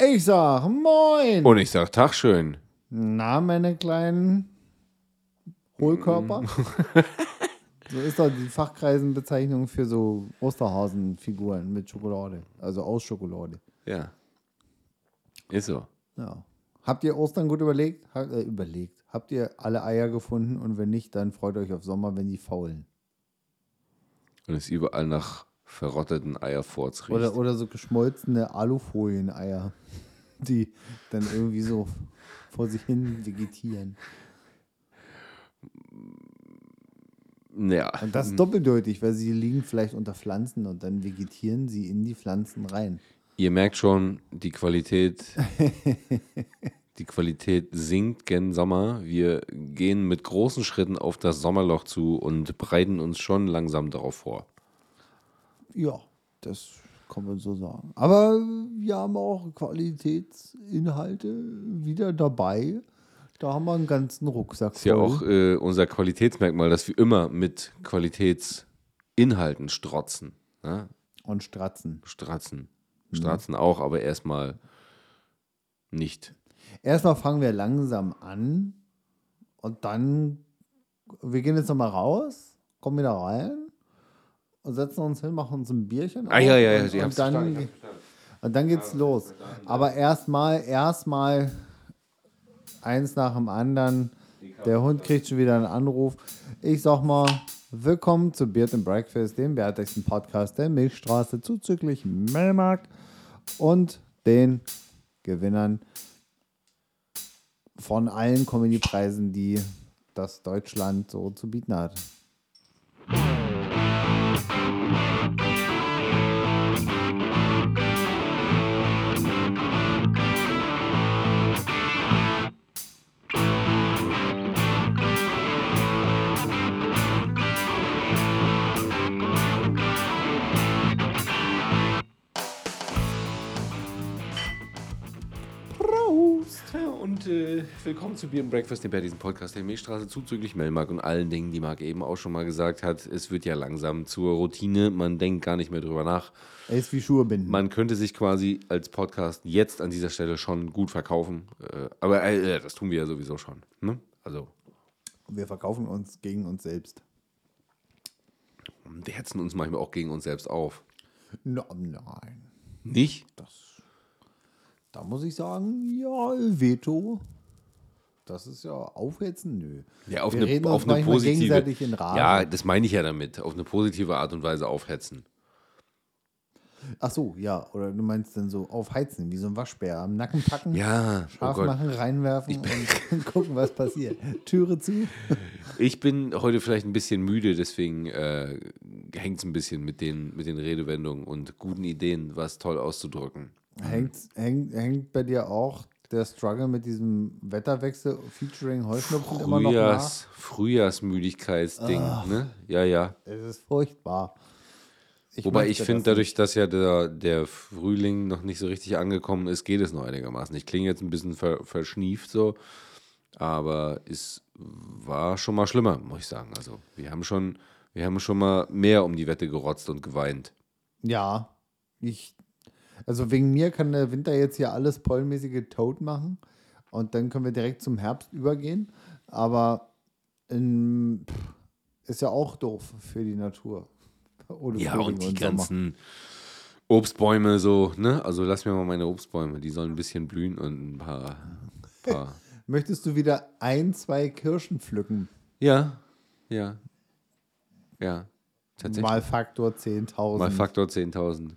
Ich sag Moin. Und ich sag Tag schön. Na, meine kleinen Hohlkörper. so ist doch die Fachkreisenbezeichnung für so Osterhasenfiguren mit Schokolade. Also aus Schokolade. Ja. Ist so. Ja. Habt ihr Ostern gut überlegt? Ha äh, überlegt. Habt ihr alle Eier gefunden? Und wenn nicht, dann freut euch auf Sommer, wenn die faulen. Und es überall nach verrotteten Eierforts riecht. Oder, oder so geschmolzene Alufolien-Eier, die dann irgendwie so vor sich hin vegetieren. ja. Und das ist doppeldeutig, weil sie liegen vielleicht unter Pflanzen und dann vegetieren sie in die Pflanzen rein. Ihr merkt schon, die Qualität, die Qualität sinkt gen Sommer. Wir gehen mit großen Schritten auf das Sommerloch zu und bereiten uns schon langsam darauf vor. Ja, das kann man so sagen. Aber wir haben auch Qualitätsinhalte wieder dabei. Da haben wir einen ganzen Rucksack Ist ja auch äh, unser Qualitätsmerkmal, dass wir immer mit Qualitätsinhalten strotzen. Ne? Und Stratzen. Stratzen. Stratzen auch, aber erstmal nicht. Erstmal fangen wir langsam an und dann, wir gehen jetzt nochmal raus, kommen wieder rein setzen uns hin, machen uns ein Bierchen. Ah, ja, ja, ja, und, Sie und, dann, und dann geht's los. Aber erstmal, erstmal eins nach dem anderen. Der Hund kriegt schon wieder einen Anruf. Ich sag mal, willkommen zu Beard and Breakfast, dem wertigsten Podcast der Milchstraße zuzüglich Melmarkt und den Gewinnern von allen Comedy-Preisen, die das Deutschland so zu bieten hat. Willkommen zu Beer and Breakfast, dem diesen Podcast der Milchstraße zuzüglich Melmark und allen Dingen, die Marc eben auch schon mal gesagt hat. Es wird ja langsam zur Routine, man denkt gar nicht mehr drüber nach. Er ist wie Schuhe binden. Man könnte sich quasi als Podcast jetzt an dieser Stelle schon gut verkaufen, äh, aber äh, das tun wir ja sowieso schon. Ne? Also, Wir verkaufen uns gegen uns selbst. wir hetzen uns manchmal auch gegen uns selbst auf. No, nein. Nicht? Da muss ich sagen, ja, Veto. Das ist ja aufhetzen, nö. Ja, auf Wir eine, reden auf uns eine positive. gegenseitig in Rage. Ja, das meine ich ja damit. Auf eine positive Art und Weise aufhetzen. Ach so, ja. Oder du meinst dann so aufheizen, wie so ein Waschbär. Am Nacken packen, Ja, oh scharf Gott. machen, reinwerfen und gucken, was passiert. Türe zu. Ich bin heute vielleicht ein bisschen müde, deswegen äh, hängt es ein bisschen mit den, mit den Redewendungen und guten Ideen, was toll auszudrücken. Hängt, hängt, hängt bei dir auch der Struggle mit diesem Wetterwechsel featuring Heuschnupfen immer noch nach? Frühjahrs, Frühjahrsmüdigkeitsding, ne? Ja, ja. Es ist furchtbar. Ich Wobei ich finde, dadurch, dass ja der, der Frühling noch nicht so richtig angekommen ist, geht es noch einigermaßen. Ich klinge jetzt ein bisschen ver, verschnieft so, aber es war schon mal schlimmer, muss ich sagen. Also wir haben schon, wir haben schon mal mehr um die Wette gerotzt und geweint. Ja, ich, also wegen mir kann der Winter jetzt hier alles pollenmäßige Toad machen und dann können wir direkt zum Herbst übergehen. Aber in, pff, ist ja auch doof für die Natur. Ohne Ja, Frühling und die Sommer. ganzen Obstbäume so, ne? Also lass mir mal meine Obstbäume, die sollen ein bisschen blühen und ein paar. paar. Möchtest du wieder ein, zwei Kirschen pflücken? ja, ja. Ja, tatsächlich. Mal Faktor 10.000. Mal Faktor 10.000.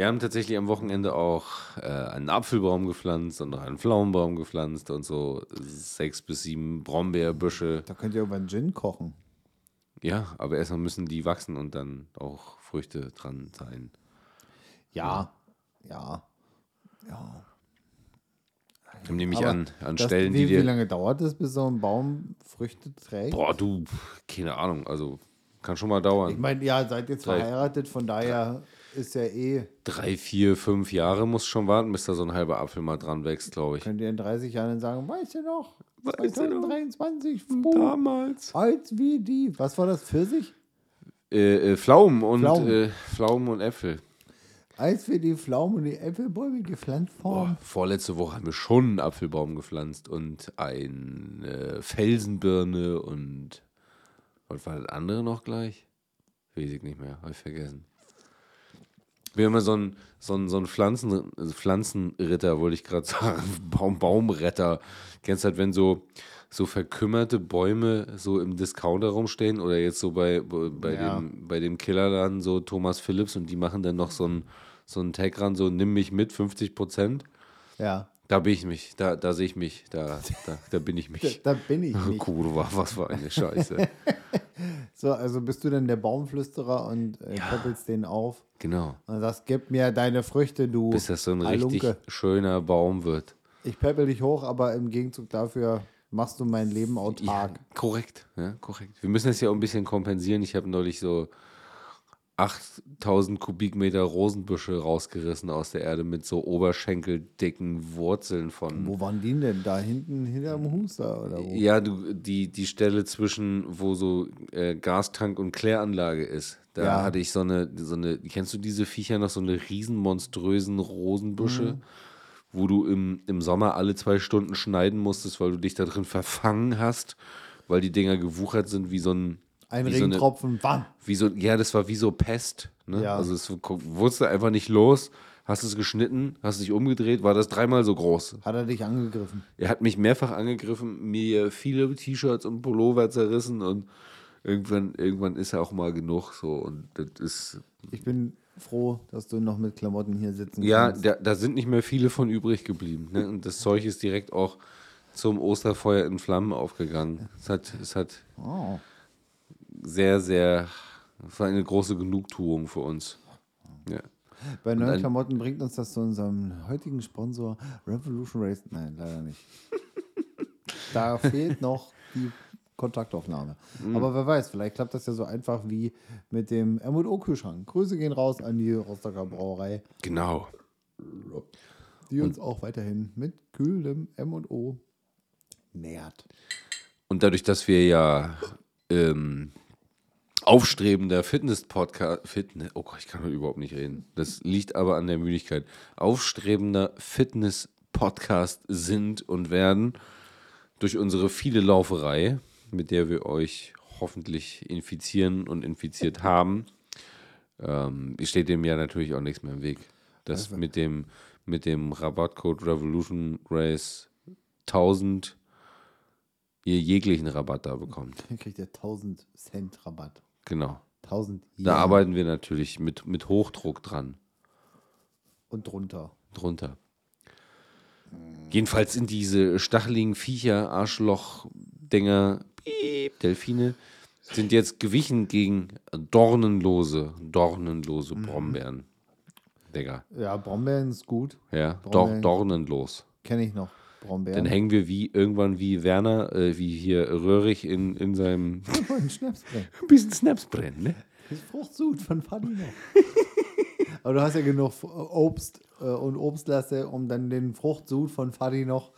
Wir haben tatsächlich am Wochenende auch äh, einen Apfelbaum gepflanzt und noch einen Pflaumenbaum gepflanzt und so sechs bis sieben Brombeerbüsche. Da könnt ihr einen Gin kochen. Ja, aber erstmal müssen die wachsen und dann auch Früchte dran sein. Ja, ja, ja. Ich habe nämlich Aber an, an Das, Stellen, wie, die wie dir. lange dauert es, bis so ein Baum Früchte trägt? Boah, du, keine Ahnung, also kann schon mal Ich dauern. meine, ja, seid jetzt verheiratet, von daher ist ja eh, Drei, vier, fünf Jahre muss schon warten, bis da so ein halber Apfel mal dran wächst, glaube ich. könnt ihr in 30 Jahren sagen, weißt du noch, Weißt du noch? 2023, froh, Damals. alt wie die. Was war das, Pfirsich? Äh, äh, Pflaumen und Pflaumen. Äh, Pflaumen und Äpfel. als wir die Pflaumen und die Äpfelbäume gepflanzt haben. Boah, vorletzte Woche haben wir schon einen Apfelbaum gepflanzt und eine Felsenbirne und was war das andere noch gleich? Weiß ich nicht mehr, habe ich vergessen. Wir haben ja so einen so einen, so einen Pflanzen, also Pflanzenritter, wollte ich gerade sagen, Baum, Baumretter. Kennst du halt, wenn so, so verkümmerte Bäume so im Discounter rumstehen oder jetzt so bei, bei, Ja. dem, bei dem Killerladen so Thomas Phillips und die machen dann noch so einen, so einen Tag ran, so nimm mich mit, 50 Prozent. Ja, Da bin ich mich, da, da sehe ich mich, da, da, da bin ich da, mich. da bin ich nicht. Kurva, was für eine Scheiße. So, also bist du denn der Baumflüsterer und äh, peppelst den auf Genau. und sagst, gib mir deine Früchte, du Bis das so ein richtig Halunke. schöner Baum wird. Ich peppel dich hoch, aber im Gegenzug dafür machst du mein Leben Ja, autark. korrekt, ja, korrekt. Wir müssen das ja auch ein bisschen kompensieren. Ich habe neulich so 8000 Kubikmeter Rosenbüsche rausgerissen aus der Erde mit so oberschenkeldicken Wurzeln von. Wo waren die denn? Da hinten hinterm Huster oder wo? Ja, du, die, die Stelle zwischen, wo so äh, Gastank und Kläranlage ist. Da Ja. hatte ich so eine, so eine, kennst du diese Viecher noch, so eine riesen monströsen Rosenbüsche, Mhm. wo du im, im Sommer alle zwei Stunden schneiden musstest, weil du dich da drin verfangen hast, weil die Dinger gewuchert sind wie so ein Ein wie so Regentropfen, wann? wie so, ja, das war wie so Pest. Ne? Ja. Also es du einfach nicht los, hast es geschnitten, hast dich umgedreht, war das dreimal so groß. Hat er dich angegriffen? Er hat mich mehrfach angegriffen, mir viele T-Shirts und Pullover zerrissen und irgendwann, irgendwann ist er auch mal genug so und das ist Ich bin froh, dass du noch mit Klamotten hier sitzen ja, kannst. da, da sind nicht mehr viele von übrig geblieben. Ne? Und das Zeug ist direkt auch zum Osterfeuer in Flammen aufgegangen. Es hat, es hat Oh. Sehr, sehr, es war eine große Genugtuung für uns. Ja. Bei neuen ein- Klamotten bringt uns das zu unserem heutigen Sponsor Revolution Race. Nein, leider nicht. da fehlt noch die Kontaktaufnahme. Mhm. Aber wer weiß, vielleicht klappt das ja so einfach wie mit dem M&O-Kühlschrank. Grüße gehen raus an die Rostocker Brauerei, Genau. die uns auch weiterhin mit kühlem M&O nährt. Und dadurch, dass wir ja ähm, aufstrebender Fitness-Podcast, Fitness, oh Gott, ich kann überhaupt nicht reden. Das liegt aber an der Müdigkeit. Aufstrebender Fitness-Podcast sind und werden durch unsere viele Lauferei, mit der wir euch hoffentlich infizieren und infiziert haben, ähm, steht dem ja natürlich auch nichts mehr im Weg. Das mit dem, mit dem Rabattcode Revolution Race 1000 ihr jeglichen Rabatt da bekommt. Dann kriegt ihr 1000 Cent Rabatt. Genau. 1000 Da Yen arbeiten wir natürlich mit, mit Hochdruck dran, und drunter. drunter. Jedenfalls sind diese stacheligen Viecher, Arschloch-Dinger, piep, Delfine, sind jetzt gewichen gegen dornenlose, dornenlose Brombeeren. Digga. Ja, Brombeeren ist gut. Ja, Brombeeren. dornenlos. Kenne ich noch. Dann Brombeeren. hängen wir wie irgendwann wie Werner, äh, wie hier Röhrig in, in seinem Ein Schnaps drin. ein bisschen Snaps brennen, ne? Das Fruchtsud von Fanny noch. Aber du hast ja genug Obst äh, und Obstlasse, um dann den Fruchtsud von Fadi noch,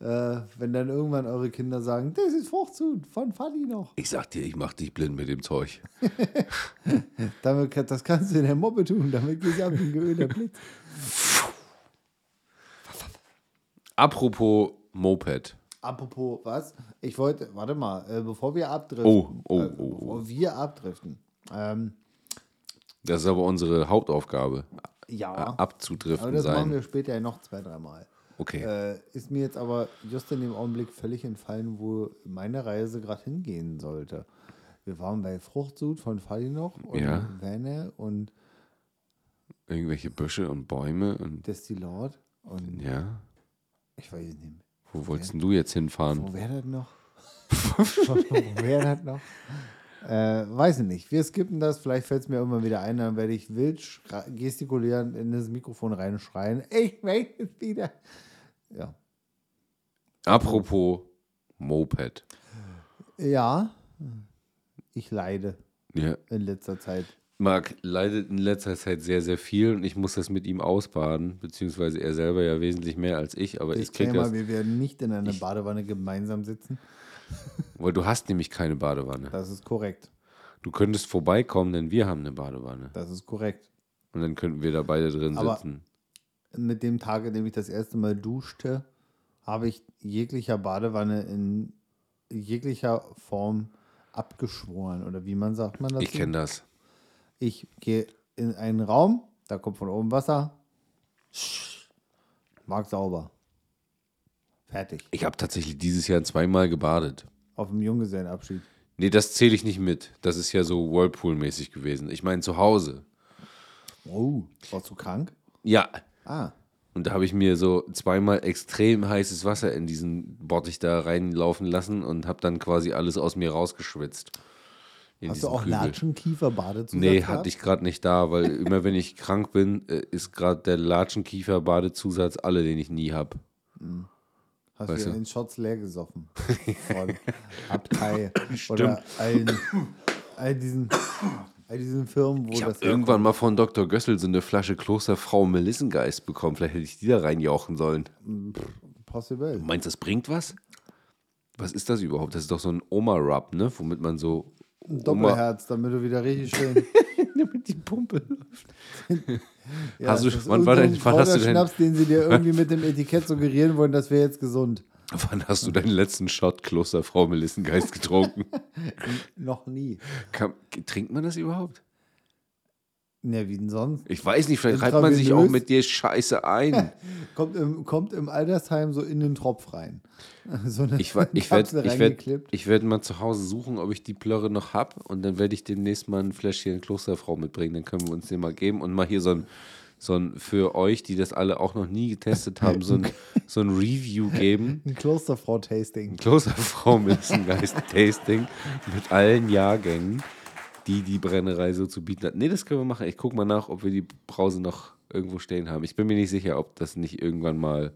äh, wenn dann irgendwann eure Kinder sagen, das ist Fruchtsud von Fadi noch. Ich sag dir, ich mach dich blind mit dem Zeug. Damit, das kannst du in der Moppe tun, damit gehst du ab wie ein geölter Blitz. Apropos Moped. Apropos, was? Ich wollte, warte mal, äh, bevor wir abdriften. Oh, oh, äh, oh, oh. Bevor wir abdriften. Ähm, Das ist aber unsere Hauptaufgabe. ja. äh, aber Abzudriften das machen sein. wir später ja noch zwei, dreimal. Okay. Äh, ist mir jetzt aber just in dem Augenblick völlig entfallen, wo meine Reise gerade hingehen sollte. Wir waren bei Fruchtsud von Fadi noch und Ja. Wenne und Irgendwelche Büsche und Bäume und Destillat und ja. Ich weiß nicht mehr. Wo wolltest denn du jetzt hinfahren? Wo wäre das noch? Wo wäre das noch? Äh, weiß ich nicht. Wir skippen das. Vielleicht fällt es mir irgendwann wieder ein. Dann werde ich wild schra- gestikulieren in das Mikrofon reinschreien. Ich weiß es wieder. Ja. Apropos Moped. Ja. Ich leide Ja. in letzter Zeit. Marc leidet in letzter Zeit sehr, sehr viel und ich muss das mit ihm ausbaden, beziehungsweise er selber ja wesentlich mehr als ich, aber ich krieg Disclaimer, das, wir werden nicht in einer Badewanne gemeinsam sitzen. weil du hast nämlich keine Badewanne. Das ist korrekt. Du könntest vorbeikommen, denn wir haben eine Badewanne. Das ist korrekt. Und dann könnten wir da beide drin Aber- sitzen. Mit dem Tag, an dem ich das erste Mal duschte, habe ich jeglicher Badewanne in jeglicher Form abgeschworen. Oder wie man sagt man das? Ich kenne das. Ich gehe in einen Raum, da kommt von oben Wasser. Mag sauber. Fertig. Ich habe tatsächlich dieses Jahr zweimal gebadet. Auf dem Junggesellenabschied. Nee, das zähle ich nicht mit. Das ist ja so Whirlpool-mäßig gewesen. Ich meine zu Hause. Oh, warst du krank? Ja. Ah, Und da habe ich mir so zweimal extrem heißes Wasser in diesen Bottich da reinlaufen lassen und habe dann quasi alles aus mir rausgeschwitzt. Hast du auch Kübel. Latschenkiefer-Badezusatz Nee, gehabt? hatte ich gerade nicht da, weil immer wenn ich krank bin, äh, ist gerade der Latschenkiefer-Badezusatz alle, den ich nie habe. Hast weißt du du? in Shots leer gesoffen. Von Abtei oder allen, all diesen, all diesen Firmen, wo Ich das irgendwann mal von Dr. Gössel so eine Flasche Klosterfrau Melissengeist bekommen. Vielleicht hätte ich die da reinjauchen sollen. Possible. Du meinst, das bringt was? Was ist das überhaupt? Das ist doch so ein Oma-Rub, ne? Womit man so. Ein Doppelherz, damit du wieder richtig schön. Damit die Pumpe läuft. Ja, Hast du- wann war dein- wann hast du denn- Schnaps, den sie dir irgendwie mit dem Etikett suggerieren wollen, das wäre jetzt gesund. Wann hast du deinen letzten Shot Klosterfrau Melissengeist getrunken? Noch nie. Kann, trinkt man das überhaupt? Ja, wie denn sonst? Ich weiß nicht, vielleicht reibt man sich auch mit dir Scheiße ein. Kommt im, kommt im Altersheim so in den Tropf rein. So Ich, wa- ich werde ich werd, ich werd mal zu Hause suchen, ob ich die Plörre noch habe. Und dann werde ich demnächst mal ein Fläschchen Klosterfrau mitbringen. Dann können wir uns den mal geben und mal hier so ein, so ein für euch, die das alle auch noch nie getestet haben, so ein, so ein Review geben. Ein Klosterfrau-Tasting. Klosterfrau Melissengeist-Tasting mit allen Jahrgängen, die die Brennerei so zu bieten hat. Nee, das können wir machen. Ich gucke mal nach, ob wir die Brause noch irgendwo stehen haben. Ich bin mir nicht sicher, ob das nicht irgendwann mal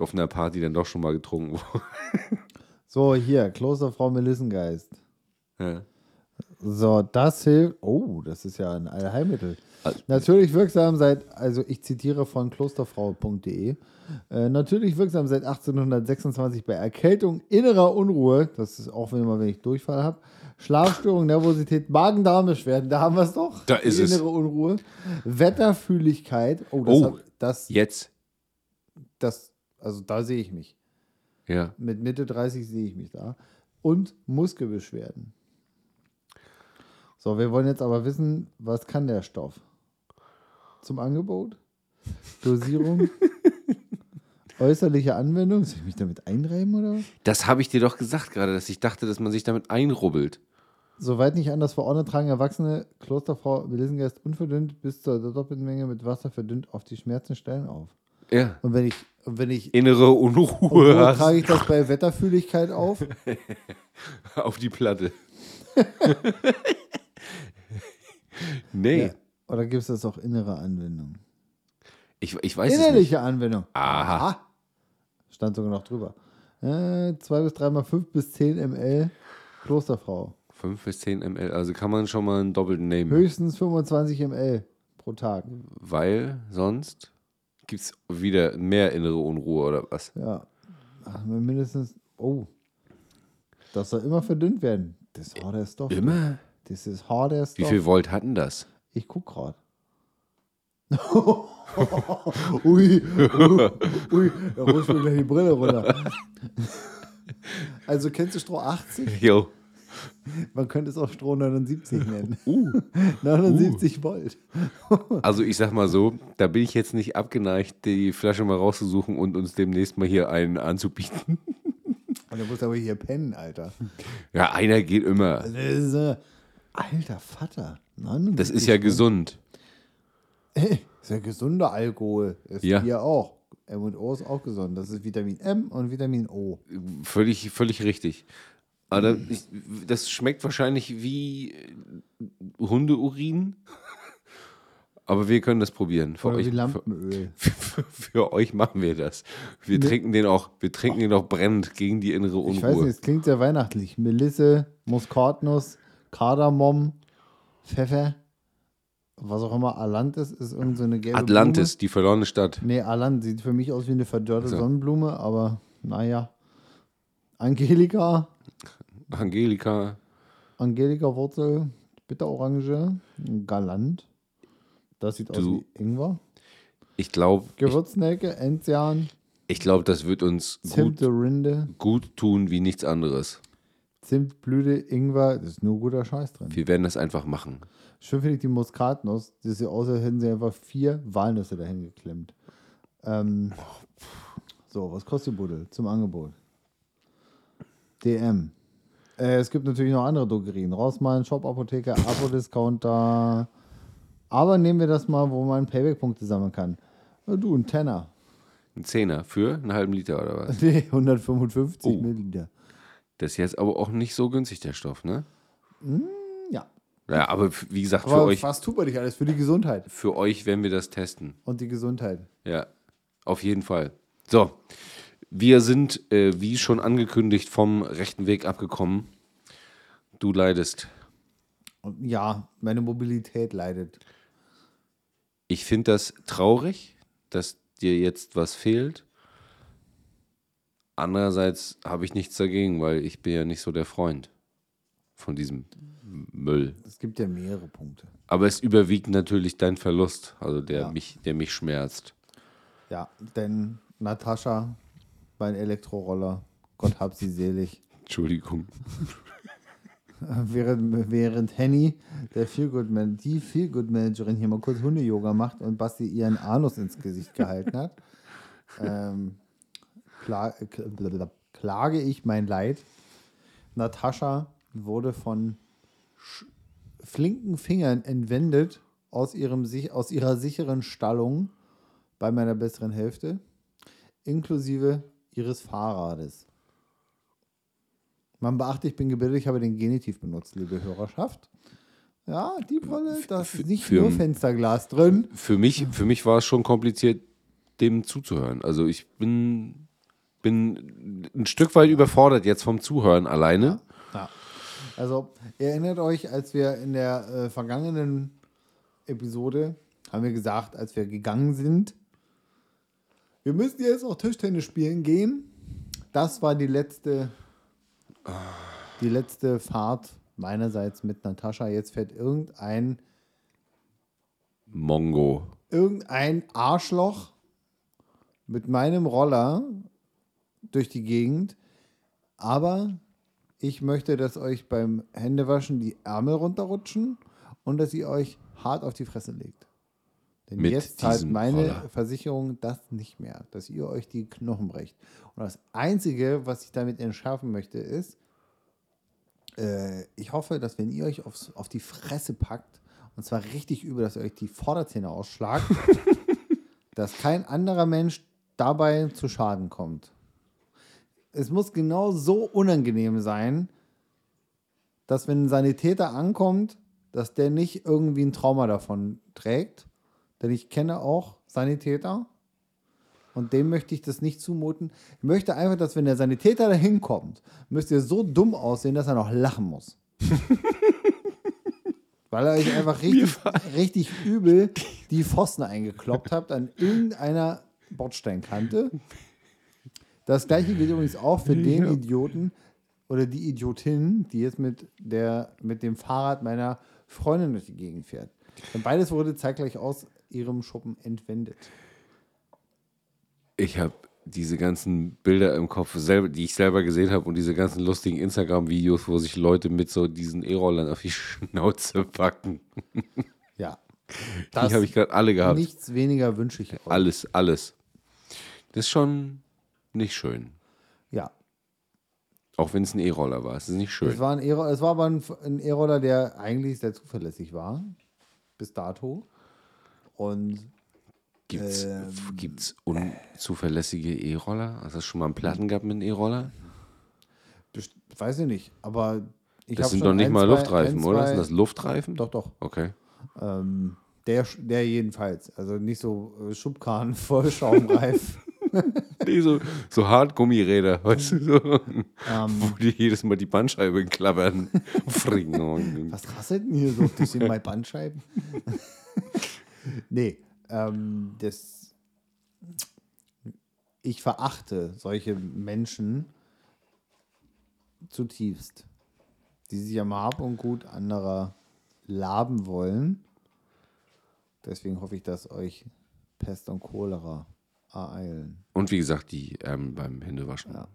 auf einer Party dann doch schon mal getrunken wurde. So, hier, Klosterfrau Melissengeist. Ja. So, das hilft. Oh, das ist ja ein Allheilmittel. Also- Natürlich wirksam seit, also ich zitiere von klosterfrau.de, äh, natürlich wirksam seit 1826 bei Erkältung, innerer Unruhe, das ist auch wenn, mal, wenn ich Durchfall habe, Schlafstörung, Nervosität, Magen-Darm-Beschwerden, da haben wir es doch. Da ist die es. innere Unruhe. Wetterfühligkeit, oh, das, Oh. hab, das, Jetzt. das, also da sehe ich mich. Ja. Mit Mitte 30 sehe ich mich da. Und Muskelbeschwerden. So, wir wollen jetzt aber wissen, was kann der Stoff? Zum Angebot? Dosierung? Äußerliche Anwendung? Soll ich mich damit einreiben oder was? Das habe ich dir doch gesagt gerade, dass ich dachte, dass man sich damit einrubbelt. Soweit nicht anders verordnet, tragen Erwachsene Klosterfrau Melissengeist unverdünnt bis zur doppelten Menge mit Wasser verdünnt auf die Schmerzenstellen auf. Ja. Und wenn ich, und wenn ich, Innere Unruhe wo hast trage ich das bei Wetterfühligkeit auf? auf die Platte. nee. Ja. Oder gibt es das auch innere Anwendung? Ich, ich weiß es nicht. Innerliche Anwendung. Aha. Stand sogar noch drüber. Äh, 2 bis 3 mal 5 bis 10 ml Klosterfrau. 5 bis 10 ml, also kann man schon mal einen doppelten nehmen. Höchstens 25 ml pro Tag. Weil sonst gibt es wieder mehr innere Unruhe oder was? Ja. Ach, mindestens. Oh. Das soll immer verdünnt werden. Das ist harder Stoff. Immer? Das ist harder Wie Stoff. viel Volt hatten das? Ich guck gerade. ui, ui, ui, da rutscht mir gleich die Brille runter. Also kennst du Stroh 80? Jo. Man könnte es auch Stroh 79 nennen. Uh. 79 Volt. Also ich sag mal so, da bin ich jetzt nicht abgeneigt, die Flasche mal rauszusuchen und uns demnächst mal hier einen anzubieten. Und du musst aber hier pennen, Alter. Ja, einer geht immer. Äh, alter Vater. 79 Das ist ja gesund. Ist ja gesunder Alkohol. Ist Ja. hier auch. M&O ist auch gesund. Das ist Vitamin M und Vitamin O. Völlig, völlig richtig. Aber ich, das schmeckt wahrscheinlich wie äh, Hundeurin. Aber wir können das probieren. Für Oder euch, wie für, Lampenöl. für, für euch machen wir das. Wir trinken den auch, wir trinken den auch brennend gegen die innere Ich weiß nicht, Unruhe. es klingt sehr weihnachtlich. Melisse, Muskatnuss, Kardamom, Pfeffer, was auch immer Alantis ist, irgend so eine gelbe Atlantis, die verlorene Stadt. Blume. Nee, Alant sieht für mich aus wie eine verdörrte So. Sonnenblume, aber naja. Angelika, Angelika. Angelika-Wurzel, Bitterorange, Galant. Das sieht aus Du- wie Ingwer. Ich glaube, Gewürznelke, Enzian, ich glaub, das wird uns gut, Zimtrinde, gut tun wie nichts anderes. Zimtblüte, Ingwer. Das ist nur guter Scheiß drin. Wir werden das einfach machen. Schön finde ich die Muskatnuss. Das sieht aus, als hätten sie einfach vier Walnüsse dahin geklemmt. Ähm, so, was kostet die Buddel zum Angebot? DM. Äh, es gibt natürlich noch andere Drogerien. Rossmann, Shop Apotheke, Abo-Discounter. Aber nehmen wir das mal, wo man Payback-Punkte sammeln kann. Na du, ein Tenner. Ein Zehner für einen halben Liter oder was? Nee, 155 Oh. Milliliter. Das ist jetzt aber auch nicht so günstig, der Stoff, ne? Ja. Ja, aber wie gesagt, für Aber euch, was tut man nicht alles? Für die Gesundheit. für euch werden wir das testen. Und die Gesundheit. Ja, auf jeden Fall. So, wir sind, äh, wie schon angekündigt, vom rechten Weg abgekommen. Du leidest. Ja, meine Mobilität leidet. Ich finde das traurig, dass dir jetzt was fehlt. Andererseits habe ich nichts dagegen, weil ich bin ja nicht so der Freund von diesem Müll. Es gibt ja mehrere Punkte. Aber es überwiegt natürlich dein Verlust, also der, Ja. mich, der mich schmerzt. Ja, denn Natascha, mein Elektroroller, Gott hab sie selig, Entschuldigung. während, während Henny, der Feelgood Man, die Feelgood Managerin hier mal kurz Hunde-Yoga macht und Basti ihren Anus ins Gesicht gehalten hat, ähm, kla kla- klage ich mein Leid. Natascha wurde von flinken Fingern entwendet aus, ihrem, aus ihrer sicheren Stallung bei meiner besseren Hälfte, inklusive ihres Fahrrades. Man beachte, ich bin gebildet, ich habe den Genitiv benutzt, liebe Hörerschaft. Ja, die Wolle, da ist nicht für- nur Fensterglas drin. Für mich, für mich war es schon kompliziert, dem zuzuhören. Also ich bin, bin ein Stück weit überfordert jetzt vom Zuhören alleine. Ja. Also, ihr erinnert euch, als wir in der äh, vergangenen Episode haben wir gesagt, als wir gegangen sind, wir müssen jetzt auch Tischtennis spielen gehen. Das war die letzte, die letzte Fahrt meinerseits mit Natascha. Jetzt fährt irgendein, Mongo. irgendein Arschloch mit meinem Roller durch die Gegend. Aber ich möchte, dass euch beim Händewaschen die Ärmel runterrutschen und dass ihr euch hart auf die Fresse legt. Denn Mit jetzt zahlt meine Roller. Versicherung das nicht mehr, dass ihr euch die Knochen brecht. Und das Einzige, was ich damit entschärfen möchte, ist, äh, ich hoffe, dass wenn ihr euch aufs, auf die Fresse packt, und zwar richtig übel, dass ihr euch die Vorderzähne ausschlagt, dass kein anderer Mensch dabei zu Schaden kommt. Es muss genau so unangenehm sein, dass wenn ein Sanitäter ankommt, dass der nicht irgendwie ein Trauma davon trägt. Denn ich kenne auch Sanitäter und dem möchte ich das nicht zumuten. Ich möchte einfach, dass wenn der Sanitäter da hinkommt, müsst ihr so dumm aussehen, dass er noch lachen muss. Weil er euch einfach richtig, richtig übel die Pfosten eingekloppt habt an irgendeiner Bordsteinkante. Das gleiche gilt übrigens auch für den Idioten oder die Idiotin, die jetzt mit, der, mit dem Fahrrad meiner Freundin durch die Gegend fährt. Denn beides wurde zeitgleich aus ihrem Schuppen entwendet. Ich habe diese ganzen Bilder im Kopf, die ich selber gesehen habe und diese ganzen lustigen Instagram-Videos, wo sich Leute mit so diesen E-Rollern auf die Schnauze packen. Ja. die habe ich gerade alle gehabt. Nichts weniger wünsche ich euch. Alles, alles. Das ist schon nicht schön. Ja. Auch wenn es ein E-Roller war. Es ist nicht Es schön. war, ein E- es war aber ein, E-Roller, der eigentlich sehr zuverlässig war. Bis dato. Und Gibt es Ähm, unzuverlässige E-Roller? Hast du schon mal einen Platten gehabt mit einem E-Roller? weiß ich nicht, aber ich Das sind doch nicht ein, mal zwei- Luftreifen, ein, oder? zwei- Sind das Luftreifen? Doch, doch. Okay. Ähm, der, der jedenfalls. Also nicht so äh, Schubkarren voll Schaumreif. Nee, so, so Hartgummiräder, weißt du, so, Ähm. wo die jedes Mal die Bandscheibe klappern. Fring. Was rasselt denn hier so durch meine Bandscheiben? nee, ähm, das. Ich verachte solche Menschen zutiefst, die sich am Hab und Gut anderer laben wollen Deswegen hoffe ich, dass euch Pest und Cholera ereilen. Und wie gesagt, die ähm, beim Händewaschen Ja.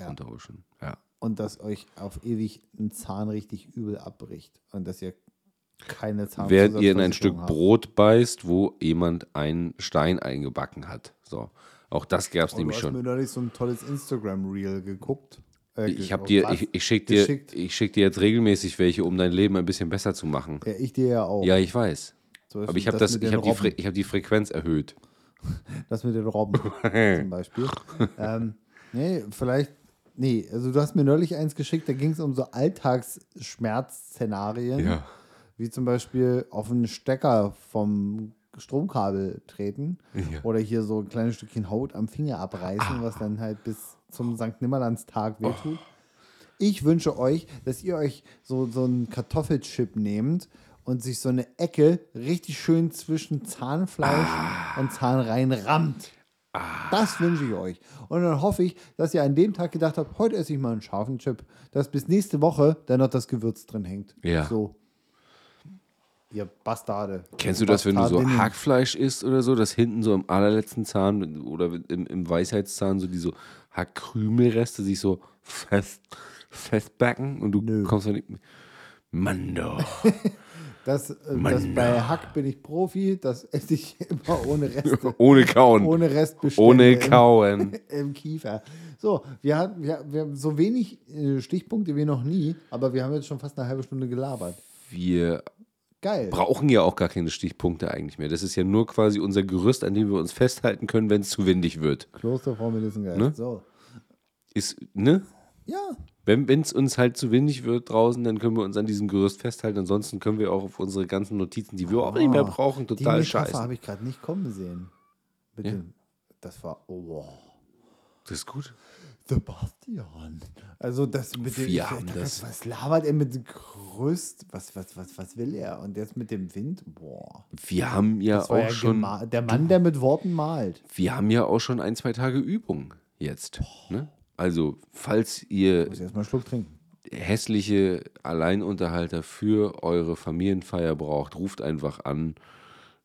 Runterhuschen. Ja. Und dass euch auf ewig ein Zahn richtig übel abbricht. Und dass ihr keine Zahn Während ihr in ein Stück Brot beißt, wo jemand einen Stein eingebacken hat. So. Auch das gab es nämlich du hast mir schon. neulich so ein tolles Instagram-Reel geguckt. Äh, Ich habe dir, ich, ich schicke dir, Geschickt. ich schick dir jetzt regelmäßig welche, um dein Leben ein bisschen besser zu machen. Ja, ich dir ja auch. Ja, ich weiß. So Aber ich habe das, ich habe die, Fre ich hab die Frequenz erhöht. Das mit den Robben zum Beispiel. ähm, nee, vielleicht. Nee, also du hast mir neulich eins geschickt, da ging es um so Alltagsschmerzszenarien. Ja. Wie zum Beispiel auf einen Stecker vom Stromkabel treten. Ja. Oder hier so ein kleines Stückchen Haut am Finger abreißen, was dann halt bis zum St. Nimmerlandstag wehtut. Ich wünsche euch, dass ihr euch so, so einen Kartoffelchip nehmt und sich so eine Ecke richtig schön zwischen Zahnfleisch und Zahn reinrammt. Das wünsche ich euch. Und dann hoffe ich, dass ihr an dem Tag gedacht habt, heute esse ich mal einen scharfen Chip, dass bis nächste Woche dann noch das Gewürz drin hängt. Ja. So. Ihr Bastarde. Kennst du das, wenn du so. Hackfleisch isst oder so, dass hinten so im allerletzten Zahn oder im, im Weisheitszahn so diese Hackkrümelreste sich so fest, festbacken und du Nö. kommst dann nicht. Mann, doch. Das, äh, das bei Hack bin ich Profi, das esse ich immer ohne Reste. Ohne Kauen. ohne Restbestände Ohne im- Kauen. im Kiefer. So, wir hatten wir, wir haben so wenig äh, Stichpunkte wie noch nie, aber wir haben jetzt schon fast eine halbe Stunde gelabert. Wir Geil. brauchen ja auch gar keine Stichpunkte eigentlich mehr. Das ist ja nur quasi unser Gerüst, an dem wir uns festhalten können, wenn es zu windig wird. Klosterfrau Melissengeist. Ne? So. Ist, ne? Ja, Wenn es uns halt zu windig wird draußen, dann können wir uns an diesem Gerüst festhalten. Ansonsten können wir auch auf unsere ganzen Notizen, die wir auch nicht mehr brauchen, die total Metapher scheiße. habe ich gerade nicht kommen sehen. Bitte. Ja. Das war, oh, wow. Das ist gut. Sebastian. Also das mit dem, Wir haben was, das. was labert er mit dem Gerüst? Was, was, was, was will er? Und jetzt mit dem Wind? Boah. Wir haben ja Das auch ja schon, der Mann, der mit Worten malt. wir haben ja auch schon ein, zwei Tage Übung jetzt. Ne? Also, falls ihr hässliche Alleinunterhalter für eure Familienfeier braucht, ruft einfach an,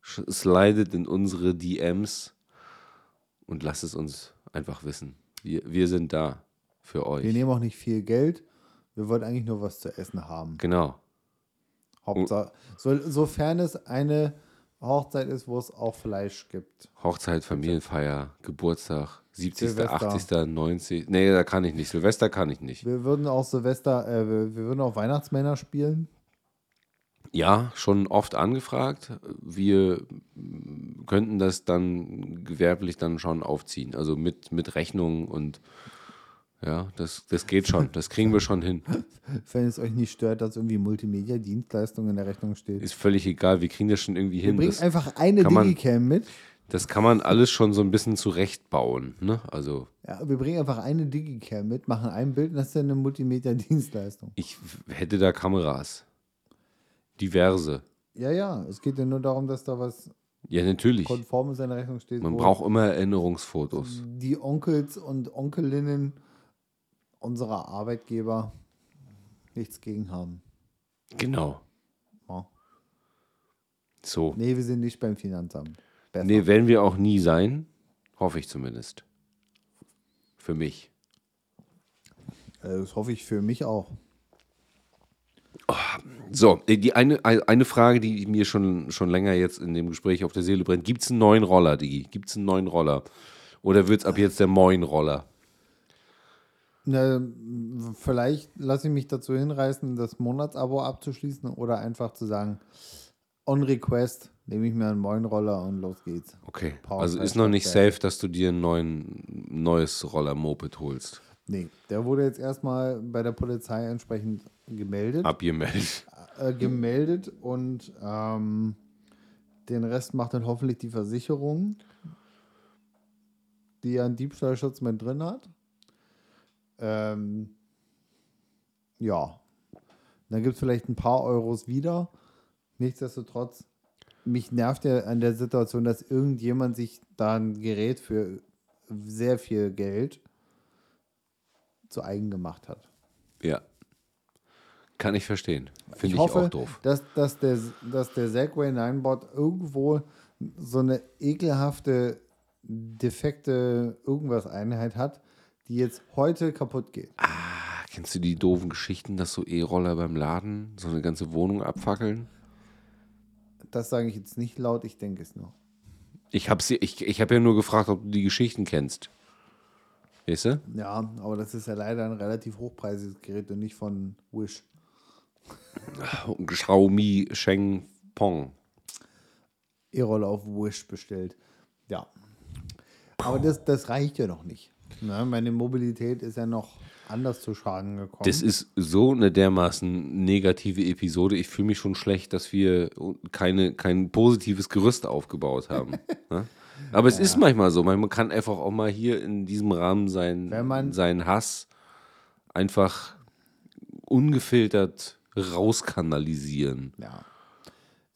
slidet in unsere DMs und lasst es uns einfach wissen. Wir, wir sind da für euch. Wir nehmen auch nicht viel Geld. Wir wollen eigentlich nur was zu essen haben. Genau. Hauptsache, so, sofern es eine Hochzeit ist, wo es auch Fleisch gibt. Hochzeit, Familienfeier, Geburtstag, 70., Silvester. 80., 90. Nee, da kann ich nicht. Silvester kann ich nicht. Wir würden auch Silvester, äh, wir, würden auch Weihnachtsmänner spielen. Ja, schon oft angefragt. Wir könnten das dann gewerblich dann schon aufziehen. Also mit, mit Rechnung und ja, das, das geht schon. Das kriegen wir schon hin. Wenn es euch nicht stört, dass irgendwie Multimedia-Dienstleistung in der Rechnung steht. Ist völlig egal. Wir kriegen das schon irgendwie hin. Bringt Das, einfach eine Digicam mit. das kann man alles schon so ein bisschen zurechtbauen. Ne? Also Ja, wir bringen einfach eine Digicam mit, machen ein Bild und das ist dann eine Multimedia-Dienstleistung. ich hätte da Kameras. Diverse. Ja, ja, es geht ja nur darum, dass da was Ja, natürlich. Konformes in der Rechnung steht. Man braucht immer Erinnerungsfotos. die Onkels und Onkelinnen unserer Arbeitgeber nichts gegen haben. Genau. Ja. So. Nee, wir sind nicht beim Finanzamt. Besser. Nee, werden wir auch nie sein. Hoffe ich zumindest. Für mich. Äh, Das hoffe ich für mich auch. So, äh, die eine, eine Frage, die mir schon, schon länger jetzt in dem Gespräch auf der Seele brennt. Gibt es einen neuen Roller, Digi? Gibt es einen neuen Roller? Oder wird es ab jetzt der Moin-Roller? Na, vielleicht lasse ich mich dazu hinreißen, das Monatsabo abzuschließen oder einfach zu sagen, on request nehme ich mir einen Moin-Roller und los geht's. Okay, Power also ist noch nicht safe, dass du dir ein neuen, neues Roller-Moped holst. Nee, der wurde jetzt erstmal bei der Polizei entsprechend gemeldet. Abgemeldet. äh, gemeldet und ähm, den Rest macht dann hoffentlich die Versicherung, die ja einen Diebstahlschutz mit drin hat. Ähm, ja, dann gibt es vielleicht ein paar Euros wieder. Nichtsdestotrotz, mich nervt ja an der Situation, dass irgendjemand sich da ein Gerät für sehr viel Geld zu eigen gemacht hat. Ja. Kann ich verstehen. Finde Ich ich, hoffe, auch doof. dass, dass, der, dass der Segway 9-Bot irgendwo so eine ekelhafte, defekte irgendwas Einheit hat, die jetzt heute kaputt geht. Ah, kennst du die doofen Geschichten, dass so E-Roller beim Laden so eine ganze Wohnung abfackeln? Das sage ich jetzt nicht laut, ich denke es nur. Ich habe ich, ich hab ja nur gefragt, ob du die Geschichten kennst. Weißt du? Ja, aber das ist ja leider ein relativ hochpreisiges Gerät und nicht von Wish. Xiaomi Sheng Pong. E-Roller auf Wish bestellt. Ja. Aber das, das reicht ja noch nicht. Ne? Meine Mobilität ist ja noch anders zu Schaden gekommen. Das ist so eine dermaßen negative Episode. Ich fühle mich schon schlecht, dass wir keine, kein positives Gerüst aufgebaut haben. ne? Aber es ist manchmal so. Man kann einfach auch mal hier in diesem Rahmen sein, Wenn man- seinen Hass einfach ungefiltert rauskanalisieren. Ja,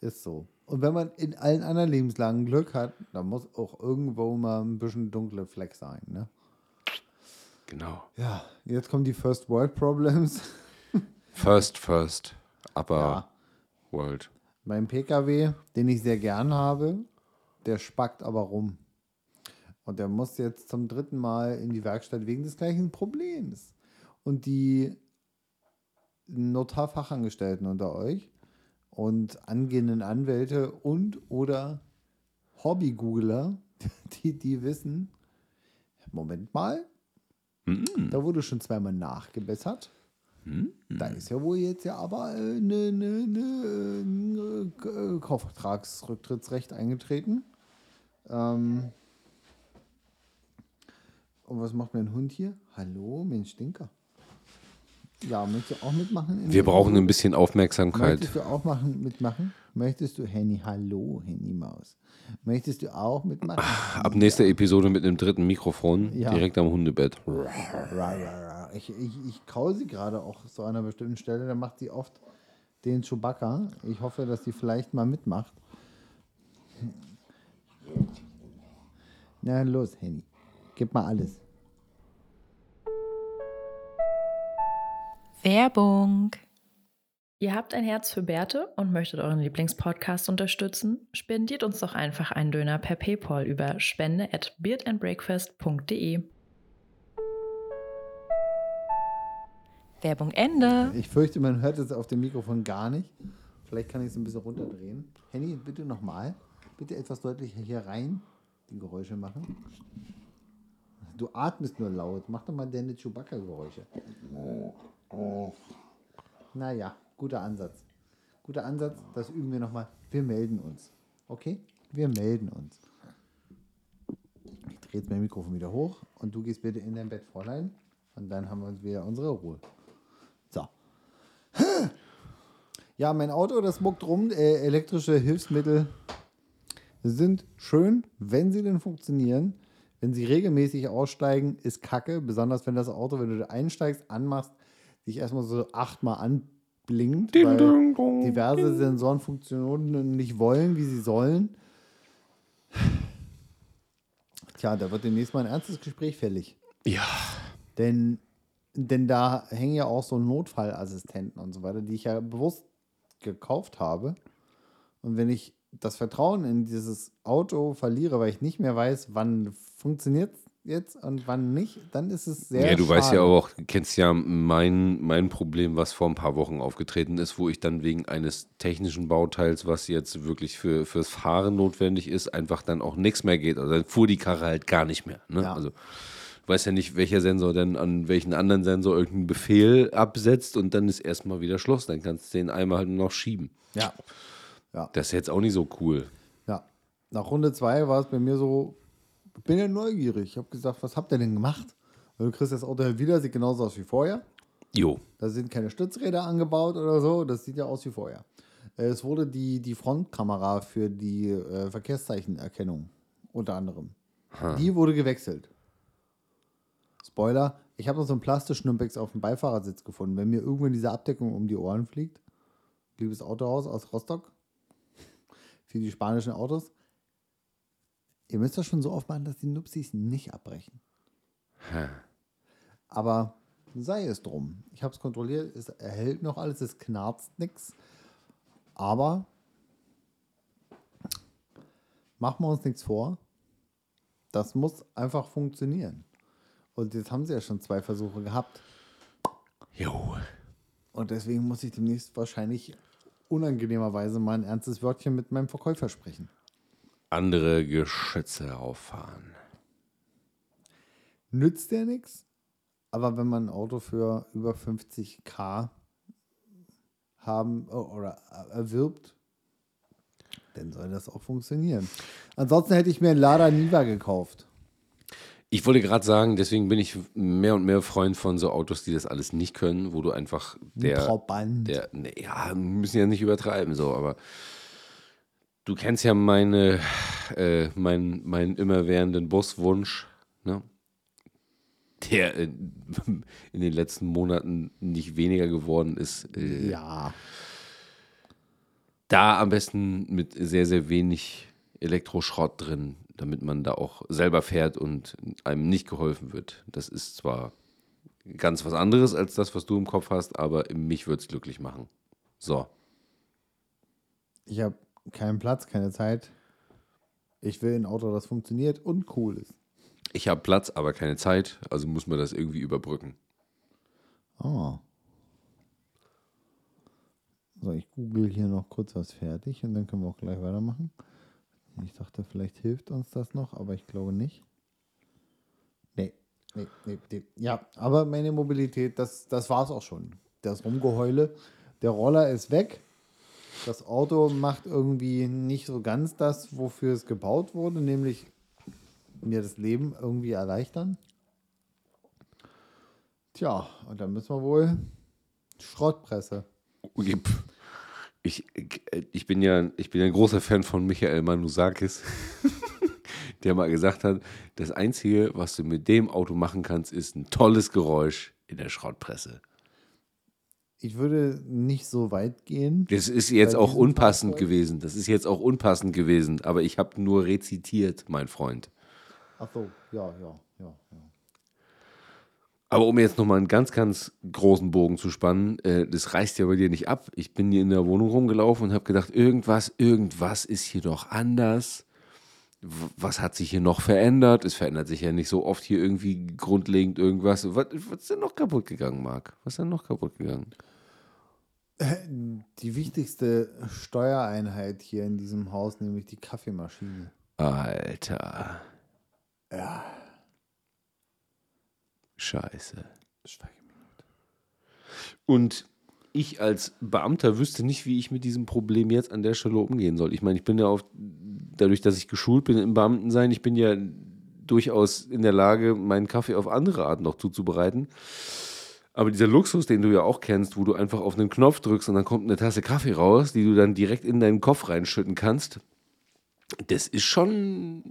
ist so. Und wenn man in allen anderen Lebenslagen Glück hat, dann muss auch irgendwo mal ein bisschen dunkle Fleck sein. Ne? Genau. Ja, jetzt kommen die First World Problems. First, first. Upper Ja. World. Mein PKW, den ich sehr gern habe, der spackt aber rum. Und der muss jetzt zum dritten Mal in die Werkstatt wegen des gleichen Problems. Und die Notarfachangestellten unter euch und angehenden Anwälte und oder Hobby-Googler, die, die wissen, Moment mal, da wurde schon zweimal nachgebessert. Da ist ja wohl jetzt ja aber ein äh, ne, ne, ne, äh, Kaufvertragsrücktrittsrecht eingetreten. Ähm und was macht mein Hund hier? Hallo, Mensch, Stinker. Ja, möchtest du auch mitmachen? Wir brauchen ein bisschen Aufmerksamkeit. Möchtest du auch machen, mitmachen? Möchtest du, Henny, hallo, Henny Maus. Möchtest du auch mitmachen? Ab nächster Episode mit einem dritten Mikrofon Ja. direkt am Hundebett. Ich, ich, ich kau sie gerade auch so an einer bestimmten Stelle, da macht sie oft den Chewbacca. Ich hoffe, dass sie vielleicht mal mitmacht. Na los, Henny. Gib mal alles. Werbung. Ihr habt ein Herz für Bärte und möchtet euren Lieblingspodcast unterstützen? Spendiert uns doch einfach einen Döner per PayPal über spende at beardandbreakfast.de. Werbung Ende. Ich fürchte, man hört es auf dem Mikrofon gar nicht. Vielleicht kann ich es ein bisschen runterdrehen. Henny, bitte nochmal. Bitte etwas deutlicher hier rein die Geräusche machen. Du atmest nur laut. Mach doch mal deine Chewbacca-Geräusche. Naja, guter Ansatz. Guter Ansatz, das üben wir nochmal. Wir melden uns. Okay? Wir melden uns. Ich drehe jetzt mein Mikrofon wieder hoch und du gehst bitte in dein Bett, Fräulein. Und dann haben wir uns wieder unsere Ruhe. So. Ja, mein Auto, das muckt rum. Äh, elektrische Hilfsmittel sind schön, wenn sie denn funktionieren. Wenn sie regelmäßig aussteigen, ist kacke. Besonders wenn das Auto, wenn du einsteigst, anmachst, dich erstmal so achtmal anblinkt, weil diverse Sensorenfunktionen nicht wollen, wie sie sollen. Tja, da wird demnächst mal ein ernstes Gespräch fällig. Ja. Denn, denn da hängen ja auch so Notfallassistenten und so weiter, die ich ja bewusst gekauft habe. Und wenn ich das Vertrauen in dieses Auto verliere, weil ich nicht mehr weiß, wann funktioniert jetzt und wann nicht, dann ist es sehr Ja, du weißt ja schade. auch, du kennst ja mein, mein Problem, was vor ein paar Wochen aufgetreten ist, wo ich dann wegen eines technischen Bauteils, was jetzt wirklich für, fürs Fahren notwendig ist, einfach dann auch nichts mehr geht. Also dann fuhr die Karre halt gar nicht mehr. Ne? Ja. Also du weißt ja nicht, welcher Sensor denn an welchen anderen Sensor irgendeinen Befehl absetzt und dann ist erstmal wieder Schluss. Dann kannst du den einmal halt nur noch schieben. Ja. Das ist jetzt auch nicht so cool. Ja. Nach Runde zwei war es bei mir so, bin ja neugierig. Ich habe gesagt, was habt ihr denn gemacht? Du kriegst das Auto halt wieder, sieht genauso aus wie vorher. Jo. Da sind keine Stützräder angebaut oder so. Das sieht ja aus wie vorher. Äh, Es wurde die, die Frontkamera für die äh, Verkehrszeichenerkennung unter anderem. Die wurde gewechselt. Spoiler, ich habe noch so einen Plastischnümpex auf dem Beifahrersitz gefunden. Wenn mir irgendwann diese Abdeckung um die Ohren fliegt, liebes Autohaus aus Rostock, für die spanischen Autos, ihr müsst das schon so aufmachen, dass die Nupsis nicht abbrechen. Aber sei es drum. Ich habe es kontrolliert, es erhält noch alles, es knarzt nichts. Aber machen wir uns nichts vor. Das muss einfach funktionieren. Und jetzt haben sie ja schon zwei Versuche gehabt. Jo. Und deswegen muss ich demnächst wahrscheinlich unangenehmerweise mal ein ernstes Wörtchen mit meinem Verkäufer sprechen. Andere Geschütze auffahren. Nützt ja nichts, aber wenn man ein Auto für über 50k haben oh, oder erwirbt, dann soll das auch funktionieren. Ansonsten hätte ich mir ein Lada Niva gekauft. Ich wollte gerade sagen, deswegen bin ich mehr und mehr Freund von so Autos, die das alles nicht können, wo du einfach der, Trabant. der, ne, ja, müssen ja nicht übertreiben so, aber du kennst ja meine, äh, mein, meinen immerwährenden Buswunsch, ne? Der äh, in den letzten Monaten nicht weniger geworden ist. Äh, Ja, Da am besten mit sehr, sehr wenig Elektroschrott drin, damit man da auch selber fährt und einem nicht geholfen wird. Das ist zwar ganz was anderes als das, was du im Kopf hast, aber mich würde es glücklich machen. So. ich habe keinen Platz, keine Zeit. Ich will ein Auto, das funktioniert und cool ist. Ich habe Platz, aber keine Zeit, also muss man das irgendwie überbrücken. Oh. So, ich google hier noch kurz was fertig und dann können wir auch gleich weitermachen. Ich dachte, vielleicht hilft uns das noch, aber ich glaube nicht. Nee, nee, nee, nee. Ja, aber meine Mobilität, das, das war es auch schon. Das Rumgeheule. Der Roller ist weg. Das Auto macht irgendwie nicht so ganz das, wofür es gebaut wurde, nämlich mir das Leben irgendwie erleichtern. Tja, und dann müssen wir wohl Schrottpresse. Ich, ich, bin ja, ich bin ja ein großer Fan von Michael Manusakis, der mal gesagt hat, das Einzige, was du mit dem Auto machen kannst, ist ein tolles Geräusch in der Schrottpresse. Ich würde nicht so weit gehen. Das ist jetzt auch unpassend Fahrzeug? gewesen. Das ist jetzt auch unpassend gewesen, aber ich habe nur rezitiert, mein Freund. Ach so, ja, ja, ja, ja. Aber um jetzt nochmal einen ganz, ganz großen Bogen zu spannen, äh, das reißt ja bei dir nicht ab. Ich bin hier in der Wohnung rumgelaufen und habe gedacht, irgendwas, irgendwas ist hier doch anders. Was hat sich hier noch verändert? Es verändert sich ja nicht so oft hier irgendwie grundlegend irgendwas. Was, was ist denn noch kaputt gegangen, Marc? Was ist denn noch kaputt gegangen? Die wichtigste Steuereinheit hier in diesem Haus, nämlich die Kaffeemaschine. Alter. Ja. Scheiße. Schweigeminute. Und ich als Beamter wüsste nicht, wie ich mit diesem Problem jetzt an der Stelle umgehen soll. Ich meine, ich bin ja auf, dadurch, dass ich geschult bin im Beamtensein, ich bin ja durchaus in der Lage, meinen Kaffee auf andere Art noch zuzubereiten. Aber dieser Luxus, den du ja auch kennst, wo du einfach auf einen Knopf drückst und dann kommt eine Tasse Kaffee raus, die du dann direkt in deinen Kopf reinschütten kannst, das ist schon,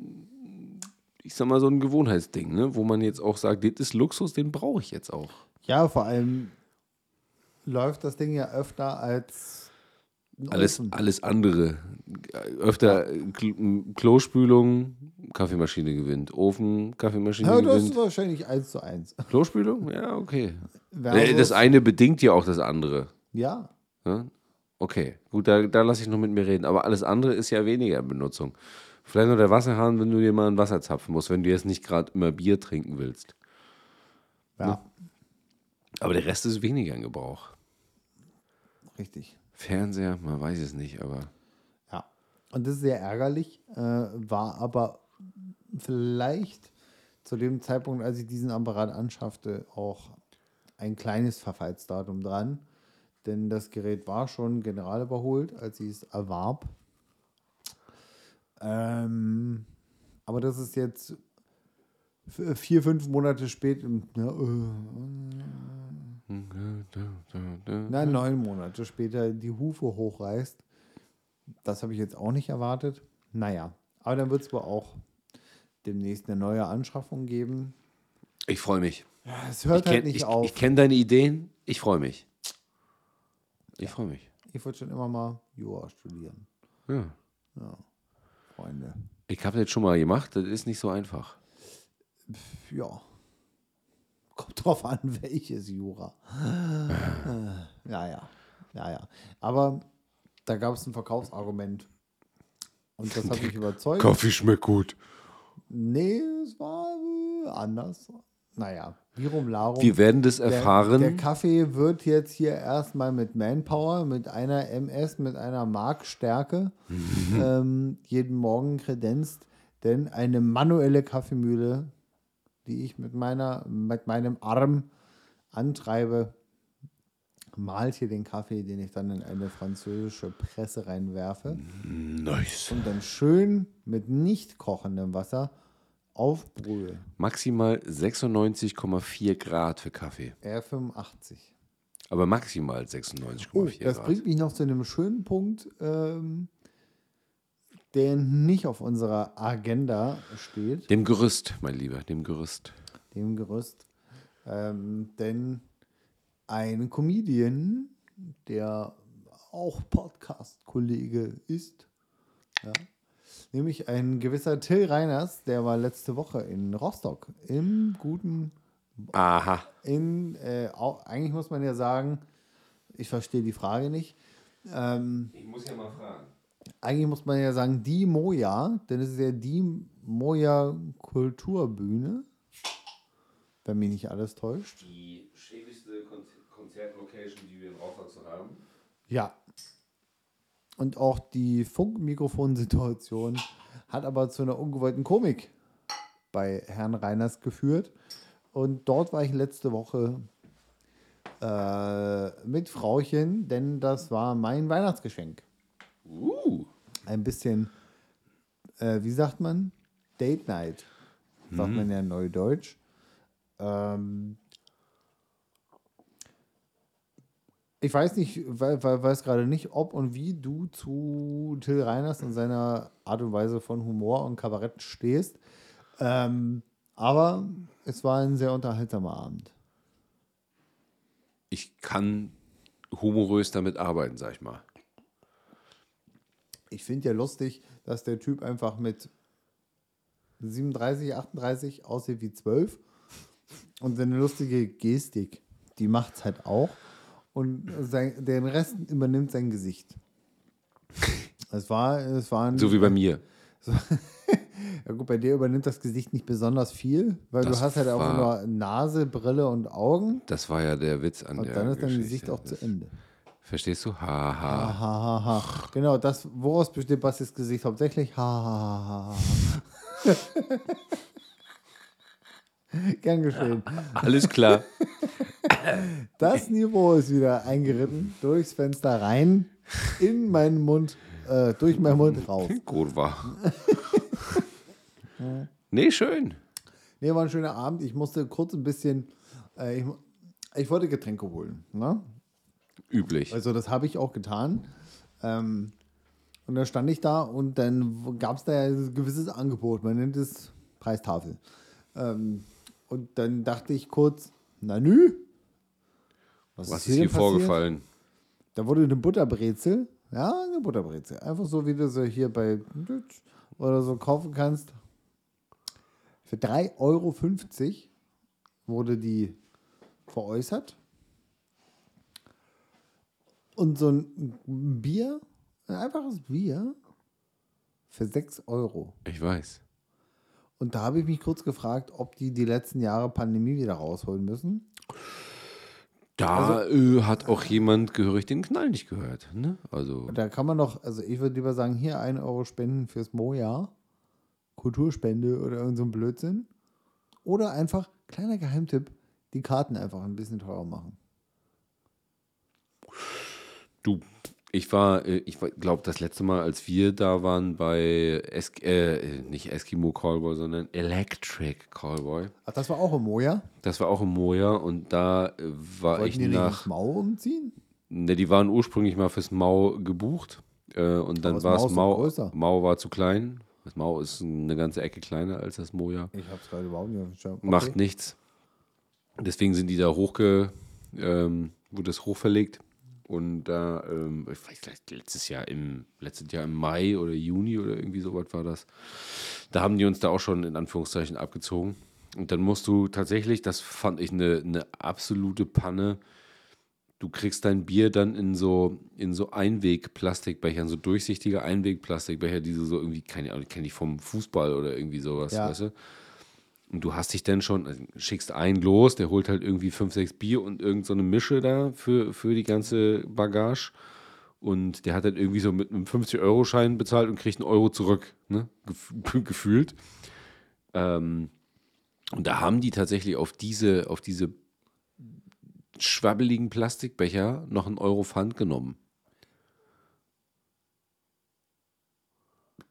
ich sag mal, so ein Gewohnheitsding, ne? wo man jetzt auch sagt, das ist Luxus, den brauche ich jetzt auch. Ja, vor allem läuft das Ding ja öfter als Alles, Ofen. alles andere. Öfter Kl Klospülung, Kaffeemaschine gewinnt. Ofen, Kaffeemaschine Ja, das ist gewinnt. wahrscheinlich eins zu eins. Klospülung? Ja, okay. Versus- Äh, Das eine bedingt ja auch das andere. Ja, Ja? Okay, gut, da, da lasse ich noch mit mir reden. Aber alles andere ist ja weniger in Benutzung. Vielleicht noch der Wasserhahn, wenn du dir mal ein Wasser zapfen musst, wenn du jetzt nicht gerade immer Bier trinken willst. ja, Aber der Rest ist weniger in Gebrauch. Richtig. Fernseher, man weiß es nicht, aber Ja. Und das ist sehr ärgerlich, äh, war aber vielleicht zu dem Zeitpunkt, als ich diesen Apparat anschaffte, auch ein kleines Verfallsdatum dran. Denn das Gerät war schon general überholt, als ich es erwarb. Ähm, aber das ist jetzt vier, fünf Monate später. Ja, äh, na, neun Monate später die Hufe hochreißt. Das habe ich jetzt auch nicht erwartet. Naja, aber dann wird es wohl auch demnächst eine neue Anschaffung geben. ich freue mich. Ja, Es hört ich halt kenn- nicht ich, auf. Ich kenne deine Ideen. Ich freue mich. Ich freue mich. Ich wollte schon immer mal Jura studieren. Ja. Freunde. Ich habe das schon mal gemacht. Das ist nicht so einfach. Ja. Kommt drauf an, welches Jura. Äh, ja, ja. Ja, ja. Aber da gab es ein Verkaufsargument. Und das hat mich überzeugt. Kaffee schmeckt gut. Nee, es war äh, anders. Naja, Lirum Larum. Wir werden das der, erfahren. der Kaffee wird jetzt hier erstmal mit Manpower, mit einer MS, mit einer Markstärke ähm, jeden Morgen kredenzt. Denn eine manuelle Kaffeemühle, die ich mit, meiner, mit meinem Arm antreibe, malt hier den Kaffee, den ich dann in eine französische Presse reinwerfe nice. und dann schön mit nicht kochendem Wasser aufbrühe. Maximal 96,4 Grad für Kaffee. R85. Aber maximal 96,4 Oh, das Grad. bringt mich noch zu einem schönen Punkt, ähm, der nicht auf unserer Agenda steht, Dem Gerüst, mein Lieber, dem Gerüst. dem Gerüst. Ähm, denn ein Comedian, der auch Podcast-Kollege ist, ja, nämlich ein gewisser Till Reiners, der war letzte Woche in Rostock im guten Aha. in, äh, auch, eigentlich muss man ja sagen, ich verstehe die Frage nicht. Ähm, Ich muss ja mal fragen. Eigentlich muss man ja sagen, die Moja, denn es ist ja die Moja Kulturbühne, wenn mich nicht alles täuscht. Die schäbigste Kon Konzertlocation, die wir in so haben. Ja. Und auch die Funkmikrofonsituation hat aber zu einer ungewollten Komik bei Herrn Reiners geführt. Und dort war ich letzte Woche äh, mit Frauchen, denn das war mein Weihnachtsgeschenk. Uh. Ein bisschen, äh, wie sagt man? Date Night, sagt man ja neudeutsch. Ähm, ich weiß nicht, weiß gerade nicht, ob und wie du zu Till Reiners und seiner Art und Weise von Humor und Kabarett stehst. Ähm, aber es war ein sehr unterhaltsamer Abend. Ich kann humorös damit arbeiten, sag ich mal. Ich finde ja lustig, dass der Typ einfach mit 37, 38 aussieht wie 12. Und seine lustige Gestik, die macht es halt auch. Und sein, den Rest übernimmt sein Gesicht. Es war, es war ein, So wie bei mir. ja gut, bei dir übernimmt das Gesicht nicht besonders viel, weil Das du hast halt auch nur Nase, Brille und Augen. Das war ja der Witz an Und der dann ist dein Geschichte. Gesicht auch zu Ende. Verstehst du? Haha. Ha, ha, ha, ha. Genau, das, woraus besteht Bastis Gesicht hauptsächlich? Ha, ha, ha, ha. Gern geschehen. Alles klar. Das Niveau ist wieder eingeritten, durchs Fenster rein, in meinen Mund, äh, durch meinen Mund raus. Kurva. nee, schön. Nee, war ein schöner Abend. Ich musste kurz ein bisschen, äh, ich, ich wollte Getränke holen. Ne? Üblich. Also das habe ich auch getan. Ähm, und dann stand ich da und dann gab es da ja ein gewisses Angebot. Man nennt es Preistafel. Ähm, und dann dachte ich kurz, na nü. Was ist denn hier passiert? vorgefallen? Da wurde eine Butterbrezel. Ja, eine Butterbrezel. Einfach so, wie du sie hier bei oder so kaufen kannst. Für 3,50 Euro wurde die veräußert. Und so ein Bier, ein einfaches Bier, für 6 Euro. Ich weiß. Und da habe ich mich kurz gefragt, ob die die letzten Jahre Pandemie wieder rausholen müssen. Da äh, hat auch jemand gehörig den Knall nicht gehört. Ne? Also, Da kann man doch, also ich würde lieber sagen, hier 1 Euro spenden fürs Moja, Kulturspende oder irgend so ein Blödsinn. Oder einfach, kleiner Geheimtipp, die Karten einfach ein bisschen teurer machen. Du, ich war, äh, ich glaube, das letzte Mal, als wir da waren bei, es äh, nicht Eskimo Callboy, sondern Electric Callboy. Ach, das war auch im Moja? Das war auch im Moja und da äh, war Wollten ich die nicht nach. Mau umziehen? Ne, die waren ursprünglich mal fürs Mau gebucht. Äh, und dann war es Mau. Mau war zu klein. Das Mau ist eine ganze Ecke kleiner als das Moja. Ich habe es gerade überhaupt nicht auf dem Schirm. Okay. Macht nichts. Deswegen sind die da hochge. Ähm, wurde das hochverlegt. Und da, ähm, ich weiß nicht, letztes Jahr im, letztes Jahr im Mai oder Juni oder irgendwie sowas war das. Da haben die uns da auch schon in Anführungszeichen abgezogen. Und dann musst du tatsächlich, das fand ich eine, eine absolute Panne, du kriegst dein Bier dann in so, in so Einwegplastikbechern, so durchsichtige Einwegplastikbecher, die du so irgendwie, keine Ahnung, kenne ich vom Fußball oder irgendwie sowas, Ja. weißt du? Und du hast dich dann schon, also schickst einen los, der holt halt irgendwie fünf, sechs Bier und irgend so Mische da für, für die ganze Bagage. Und der hat dann irgendwie so mit einem 50-Euro-Schein bezahlt und kriegt einen Euro zurück, ne? Gef gefühlt. Ähm, und da haben die tatsächlich auf diese, auf diese schwabbeligen Plastikbecher noch einen Euro Pfand genommen.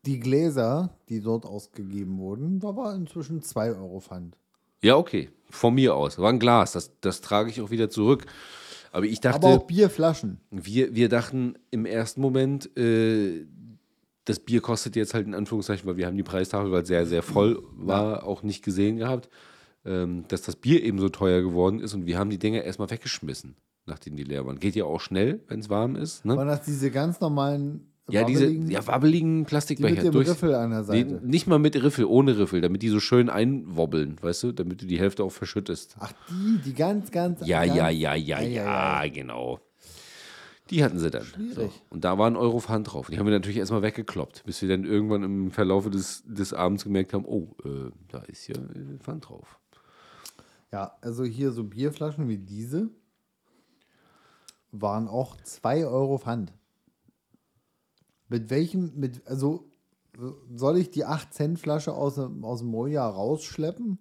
Die Gläser, die dort ausgegeben wurden, da war inzwischen 2 Euro Pfand. Ja, okay. Von mir aus. War ein Glas. Das, das trage ich auch wieder zurück. Aber ich dachte, Aber auch Bierflaschen. wir, wir dachten im ersten Moment, äh, das Bier kostet jetzt halt in Anführungszeichen, weil wir haben die Preistafel, weil es sehr, sehr voll war, auch nicht gesehen gehabt, ähm, dass das Bier eben so teuer geworden ist und wir haben die Dinger erstmal weggeschmissen, nachdem die leer waren. Geht ja auch schnell, wenn es warm ist. Ne? Waren das diese ganz normalen Ja, diese wabbeligen, ja, wabbeligen die mit Plastikbecher. dem durch- Riffel an der Seite? nicht mal mit Riffel, ohne Riffel, damit die so schön einwobbeln, weißt du, damit du die Hälfte auch verschüttest. Ach, die, die ganz, ganz. Ja, ganz, ja, ja, ja, ja, ei. genau. Die hatten sie dann. Schwierig. So. Und da war ein Euro Pfand drauf. Die haben wir natürlich erstmal weggekloppt, bis wir dann irgendwann im Verlaufe des, des Abends gemerkt haben, oh, äh, da ist ja äh, Pfand drauf. Ja, also hier so Bierflaschen wie diese waren auch 2 Euro Pfand. Mit welchem, mit, also soll ich die 8 Cent Flasche aus, dem- aus dem Moja rausschleppen?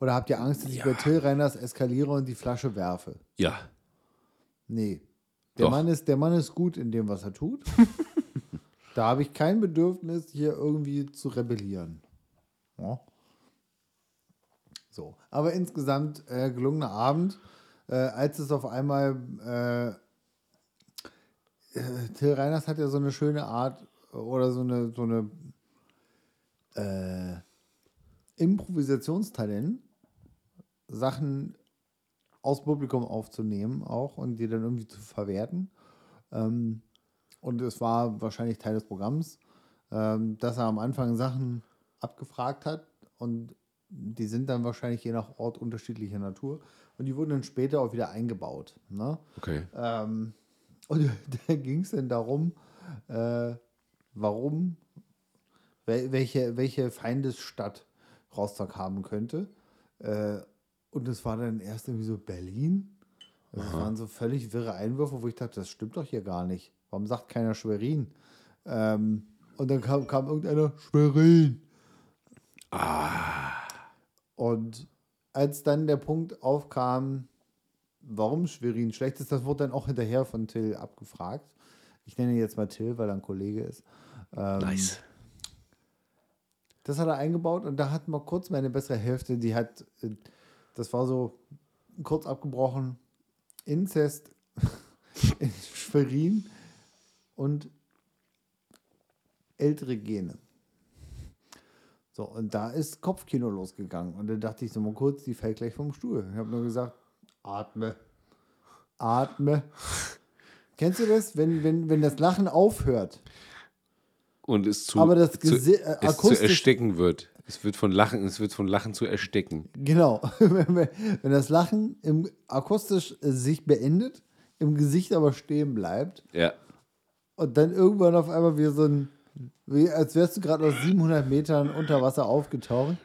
Oder habt ihr Angst, dass ich bei Till Reiners eskaliere und die Flasche werfe? Ja, Nee. Der Doch. Mann, ist, der Mann ist gut in dem, was er tut. da habe ich kein Bedürfnis, hier irgendwie zu rebellieren. Ja. So. Aber insgesamt äh, gelungener Abend. Äh, als es auf einmal äh, äh, Till Reiners hat ja so eine schöne Art äh, oder so eine, so eine äh, Improvisationstalent, Sachen aus Publikum aufzunehmen auch und die dann irgendwie zu verwerten. Ähm, und es war wahrscheinlich Teil des Programms, ähm, dass er am Anfang Sachen abgefragt hat und die sind dann wahrscheinlich je nach Ort unterschiedlicher Natur und die wurden dann später auch wieder eingebaut. Ne? okay. Ähm, und da ging es dann darum, äh, warum, wel, welche, welche Feindesstadt Rostock haben könnte. Äh, und es war dann erst irgendwie so Berlin. Das waren so völlig wirre Einwürfe, wo ich dachte, das stimmt doch hier gar nicht. Warum sagt keiner Schwerin? Ähm, und dann kam, kam irgendeiner Schwerin. Und als dann der Punkt aufkam, warum Schwerin schlecht ist, das wurde dann auch hinterher von Till abgefragt. Ich nenne ihn jetzt mal Till, weil er ein Kollege ist. Ähm, Nice. Das hat er eingebaut und da hat mal kurz meine bessere Hälfte, die hat, äh, das war so kurz abgebrochen, Inzest in Schwerin und ältere Gene. So, und da ist Kopfkino losgegangen. Und dann dachte ich so mal kurz, die fällt gleich vom Stuhl. Ich habe nur gesagt, atme, atme. Kennst du das, wenn, wenn, wenn das Lachen aufhört? Und es zu, Aber das zu, äh, es zu ersticken wird. Es wird von Lachen, es wird von Lachen zu ersticken. Genau. wenn, wenn wenn das Lachen im, akustisch äh, sich beendet, im Gesicht aber stehen bleibt Ja. und dann irgendwann auf einmal wie so ein, wie, als wärst du gerade aus 700 Metern unter Wasser aufgetaucht.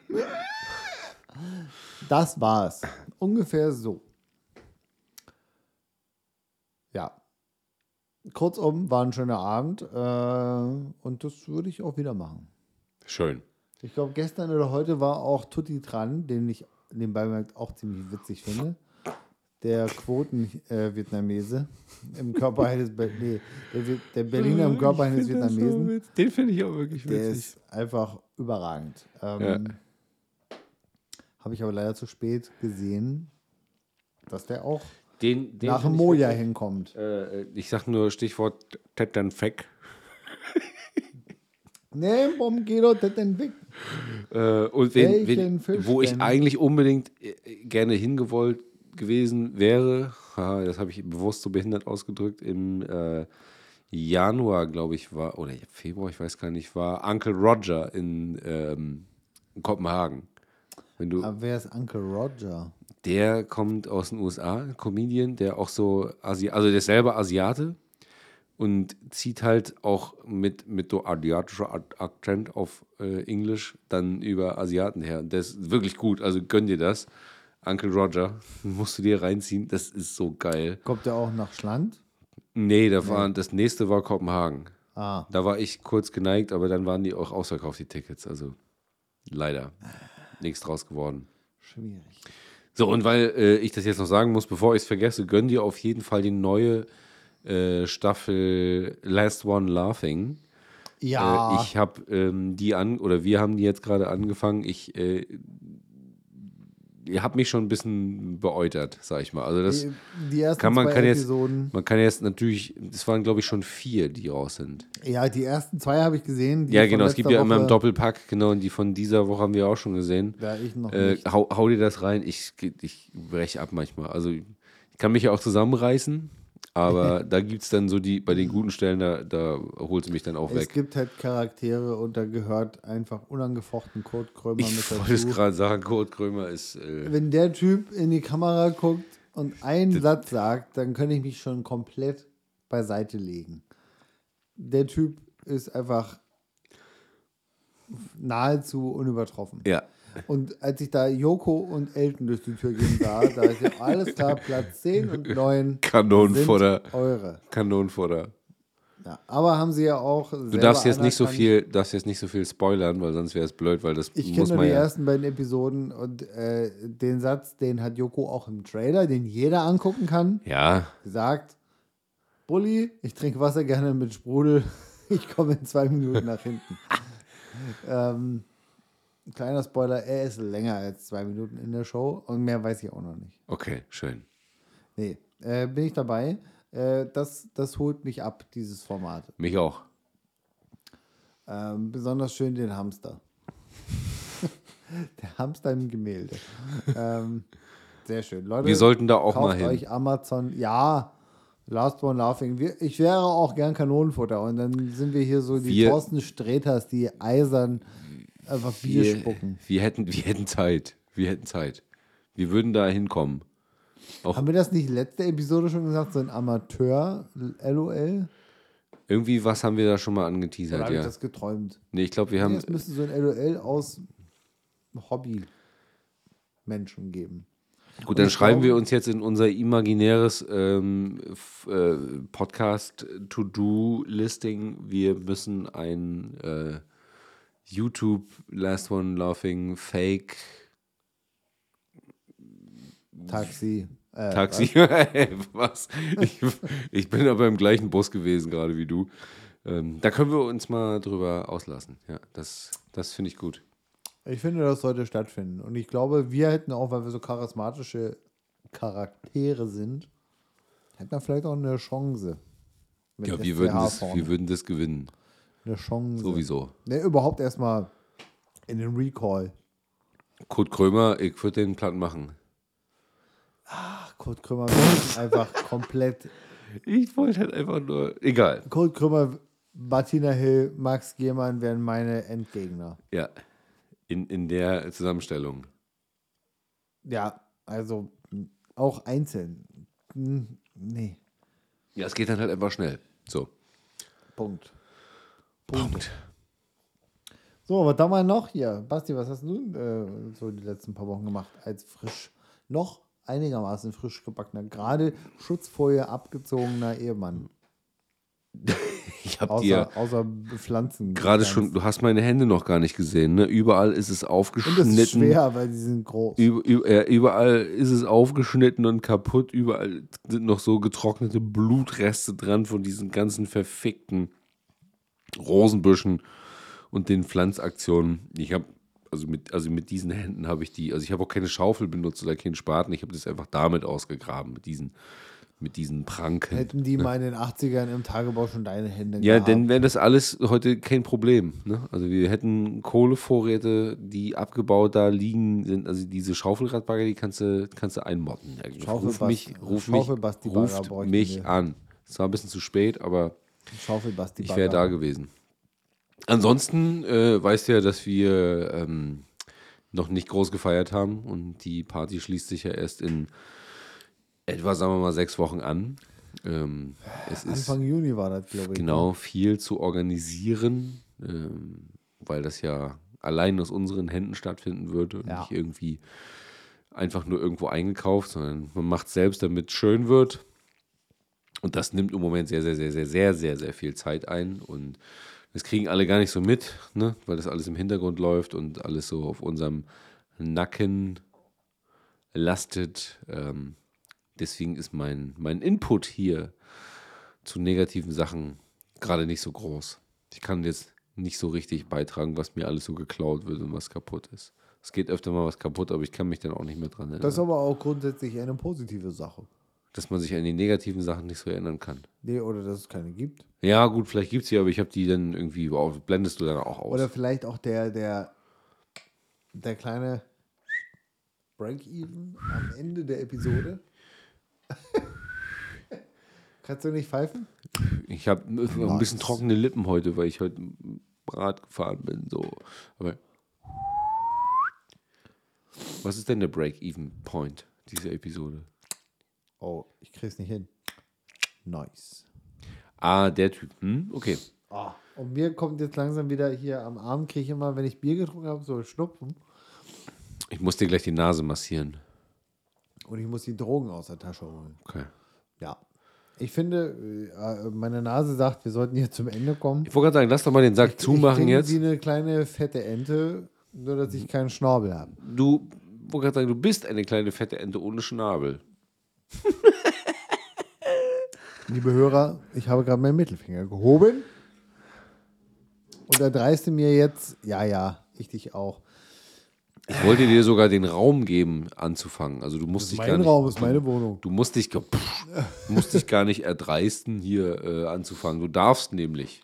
Das war's. Ungefähr so. Ja. Kurzum, war ein schöner Abend äh, und das würde ich auch wieder machen. Schön. Ich glaube, gestern oder heute war auch Tutti dran, den ich nebenbei bemerkt auch ziemlich witzig finde. Der Quoten-Vietnamese im Körper eines Be nee, der, der Berliner im Körper eines Vietnamesen. Den finde ich auch wirklich Der ist einfach überragend. Ähm, Ja. Habe ich aber leider zu spät gesehen, dass der auch Den, den nach dem Moja hinkommt. Äh, ich sag nur Stichwort Tettern Feck. Nee, warum geht doch weg? Äh, und wen, wen, wo ich eigentlich unbedingt äh, gerne hingewollt gewesen wäre, haha, das habe ich bewusst so behindert ausgedrückt, im äh, Januar, glaube ich, war, oder Februar, ich weiß gar nicht, war Uncle Roger in, ähm, in Kopenhagen. Wenn du, Aber wer ist Uncle Roger? Der kommt aus den USA, ein Comedian, der auch so, Asi also der ist selber Asiate und zieht halt auch mit, mit so asiatischer Ak- Akzent auf äh, Englisch dann über Asiaten her. Und der ist wirklich gut, also gönn dir das. Uncle Roger, musst du dir reinziehen, das ist so geil. Kommt der auch nach Schland? Nee, da war, das nächste war Kopenhagen. Ah, Da war ich kurz geneigt, aber dann waren die auch ausverkauft, die Tickets. Also leider nichts draus geworden. schwierig. So, und weil äh, ich das jetzt noch sagen muss, bevor ich es vergesse, gönn dir auf jeden Fall die neue äh, Staffel Last One Laughing. Ja, Äh, ich habe ähm, die an, oder wir haben die jetzt gerade angefangen. Ich äh, ihr habt mich schon ein bisschen beäutert, sag ich mal. Also das die, die ersten kann man kann jetzt, Episoden. man kann jetzt natürlich, es waren glaube ich schon vier, die raus sind. Ja, die ersten zwei habe ich gesehen. die Ja, genau, es gibt ja immer im Doppelpack, genau, und die von dieser Woche haben wir auch schon gesehen. Ja, ich noch Äh, hau, hau dir das rein, ich, ich breche ab manchmal. Also ich kann mich ja auch zusammenreißen, aber da gibt es dann so die, bei den guten Stellen, da, da holt sie mich dann auch Es weg. gibt halt Charaktere und da gehört einfach unangefochten Kurt Krömer Ich mit wollte es dazu. gerade sagen, Kurt Krömer ist. Äh, Wenn der Typ in die Kamera guckt und einen Satz sagt, dann könnte ich mich schon komplett beiseite legen. Der Typ ist einfach nahezu unübertroffen. ja, Und als ich da Joko und Elton durch die Tür gehen sah, da ist ja alles klar, Platz 10 und 9 sind Kanonenfutter. eure. Kanonenfutter. Ja, aber haben sie ja auch Du darfst jetzt nicht so viel, darfst jetzt nicht so viel spoilern, weil sonst wäre es blöd, weil das Ich muss man die ja. ersten beiden Episoden und äh, den Satz, den hat Joko auch im Trailer, den jeder angucken kann, Ja, gesagt, Bulli, ich trinke Wasser gerne mit Sprudel, ich komme in zwei Minuten nach hinten. ähm, kleiner Spoiler, er ist länger als zwei Minuten in der Show und mehr weiß ich auch noch nicht. okay, schön. Nee, äh, bin ich dabei. Äh, das, das holt mich ab, dieses Format. Mich auch. Ähm, besonders schön den Hamster. Der Hamster im Gemälde. ähm, sehr schön. Leute, Wir sollten da auch mal hin. euch Amazon. Ja, Last One Laughing. Wir, ich wäre auch gern Kanonenfutter. Und dann sind wir hier so die Wir- Thorsten Sträters, die eisern einfach Bier Wir, spucken. wir, hätten, wir hätten Zeit. Wir hätten Zeit. Wir würden da hinkommen. Auch Haben wir das nicht letzte Episode schon gesagt? So ein Amateur, LOL? irgendwie was haben wir da schon mal Oder angeteasert, ich ja. das geträumt? Nee, ich glaube, wir Nee, haben. es müsste so ein LOL aus Hobby-Menschen geben. Gut, dann ich schreiben glaube- wir uns jetzt in unser imaginäres ähm, äh, Podcast-To-Do-Listing. Wir müssen ein äh, YouTube Last One Laughing Fake Taxi. Äh, Taxi. Was? Ich, ich bin aber im gleichen Bus gewesen, gerade wie du. Ähm, da können wir uns mal drüber auslassen. Ja, das, das finde ich gut. Ich finde, das sollte stattfinden. Und ich glaube, wir hätten auch, weil wir so charismatische Charaktere sind, hätten wir vielleicht auch eine Chance. Ja, wir würden, das, wir würden das gewinnen. Eine Chance. Sowieso. Ne, überhaupt erstmal in den Recall. Kurt Krömer, ich würde den Platten machen. Ach, Kurt wird einfach komplett. Ich wollte halt einfach nur. Egal. Kurt Krümmer, Martina Hill, Max Gehmann wären meine Endgegner. Ja. In, in der Zusammenstellung. Ja, also auch einzeln. Hm, Nee, Ja, es geht dann halt einfach schnell. So. Punkt. Punkt. So, was haben wir noch hier? Basti, was hast du äh, so die letzten paar Wochen gemacht als frisch, noch einigermaßen frisch gebackener, gerade Schutzfolie abgezogener Ehemann? Ich habe dir Außer, außer Pflanzen. gerade schon, du hast meine Hände noch gar nicht gesehen, ne? Überall ist es Und aufgeschnitten. das ist schwer, weil die sind groß. Über, über, überall ist es aufgeschnitten und kaputt. Überall sind noch so getrocknete Blutreste dran von diesen ganzen verfickten Rosenbüschen und den Pflanzaktionen. Ich habe, also mit, also mit diesen Händen habe ich die, also ich habe auch keine Schaufel benutzt oder keinen Spaten. Ich habe das einfach damit ausgegraben, mit diesen, mit diesen Pranken. Hätten die mal in den 80ern im Tagebau schon deine Hände Ja, gehabt. dann wäre das alles heute kein Problem. Ne? Also wir hätten Kohlevorräte, die abgebaut da liegen sind. Also diese Schaufelradbagger, die kannst du, kannst du einmotten. Ja, ruf mich, ruf mich, ruft mich an. Es war ein bisschen zu spät, aber Schaufelbasti ich wäre da gewesen. Ansonsten äh, weißt du ja, dass wir ähm, noch nicht groß gefeiert haben. Und die Party schließt sich ja erst in etwa, sagen wir mal, sechs Wochen an. Ähm, es Anfang Juni war das, glaube ich. genau viel zu organisieren, ähm, weil das ja allein aus unseren Händen stattfinden würde und Ja. nicht irgendwie einfach nur irgendwo eingekauft, sondern man macht selbst, damit es schön wird. Und das nimmt im Moment sehr, sehr, sehr, sehr, sehr, sehr, sehr viel Zeit ein. Und das kriegen alle gar nicht so mit, ne? weil das alles im Hintergrund läuft und alles so auf unserem Nacken lastet. Ähm, deswegen ist mein, mein Input hier zu negativen Sachen gerade nicht so groß. Ich kann jetzt nicht so richtig beitragen, was mir alles so geklaut wird und was kaputt ist. Es geht öfter mal was kaputt, aber ich kann mich dann auch nicht mehr dran erinnern. Das ist aber auch grundsätzlich eine positive Sache. Dass man sich an die negativen Sachen nicht so erinnern kann. Nee, oder dass es keine gibt. Ja, gut, vielleicht gibt es sie, aber ich habe die dann irgendwie, wow, blendest du dann auch aus. Oder vielleicht auch der, der, der kleine Break-Even am Ende der Episode. Kannst du nicht pfeifen? ich habe ein bisschen trockene Lippen heute, weil ich heute Rad gefahren bin. So. Aber was ist denn der Break-Even-Point dieser Episode? Oh, ich krieg's nicht hin. Nice. Ah, der Typ. Hm? Okay. Ah, und mir kommt jetzt langsam wieder hier am Abend, kriege ich immer, wenn ich Bier getrunken habe, so Schnupfen. Ich muss dir gleich die Nase massieren. Und ich muss die Drogen aus der Tasche holen. Okay. Ja. Ich finde, äh, meine Nase sagt, wir sollten hier zum Ende kommen. Ich wollte gerade sagen, lass doch mal den Sack zumachen ich jetzt. wie eine kleine fette Ente, nur dass ich keinen Schnabel habe. Du, wollte gerade sagen, du bist eine kleine fette Ente ohne Schnabel. Liebe Hörer, ich habe gerade meinen Mittelfinger gehoben und erdreiste mir jetzt, ja, ja, ich dich auch. Ich wollte dir sogar den Raum geben, anzufangen. Also du musst dich gar Mein nicht, Raum ist meine Wohnung. Du musst dich, pff, musst dich gar nicht erdreisten, hier äh, anzufangen. Du darfst nämlich.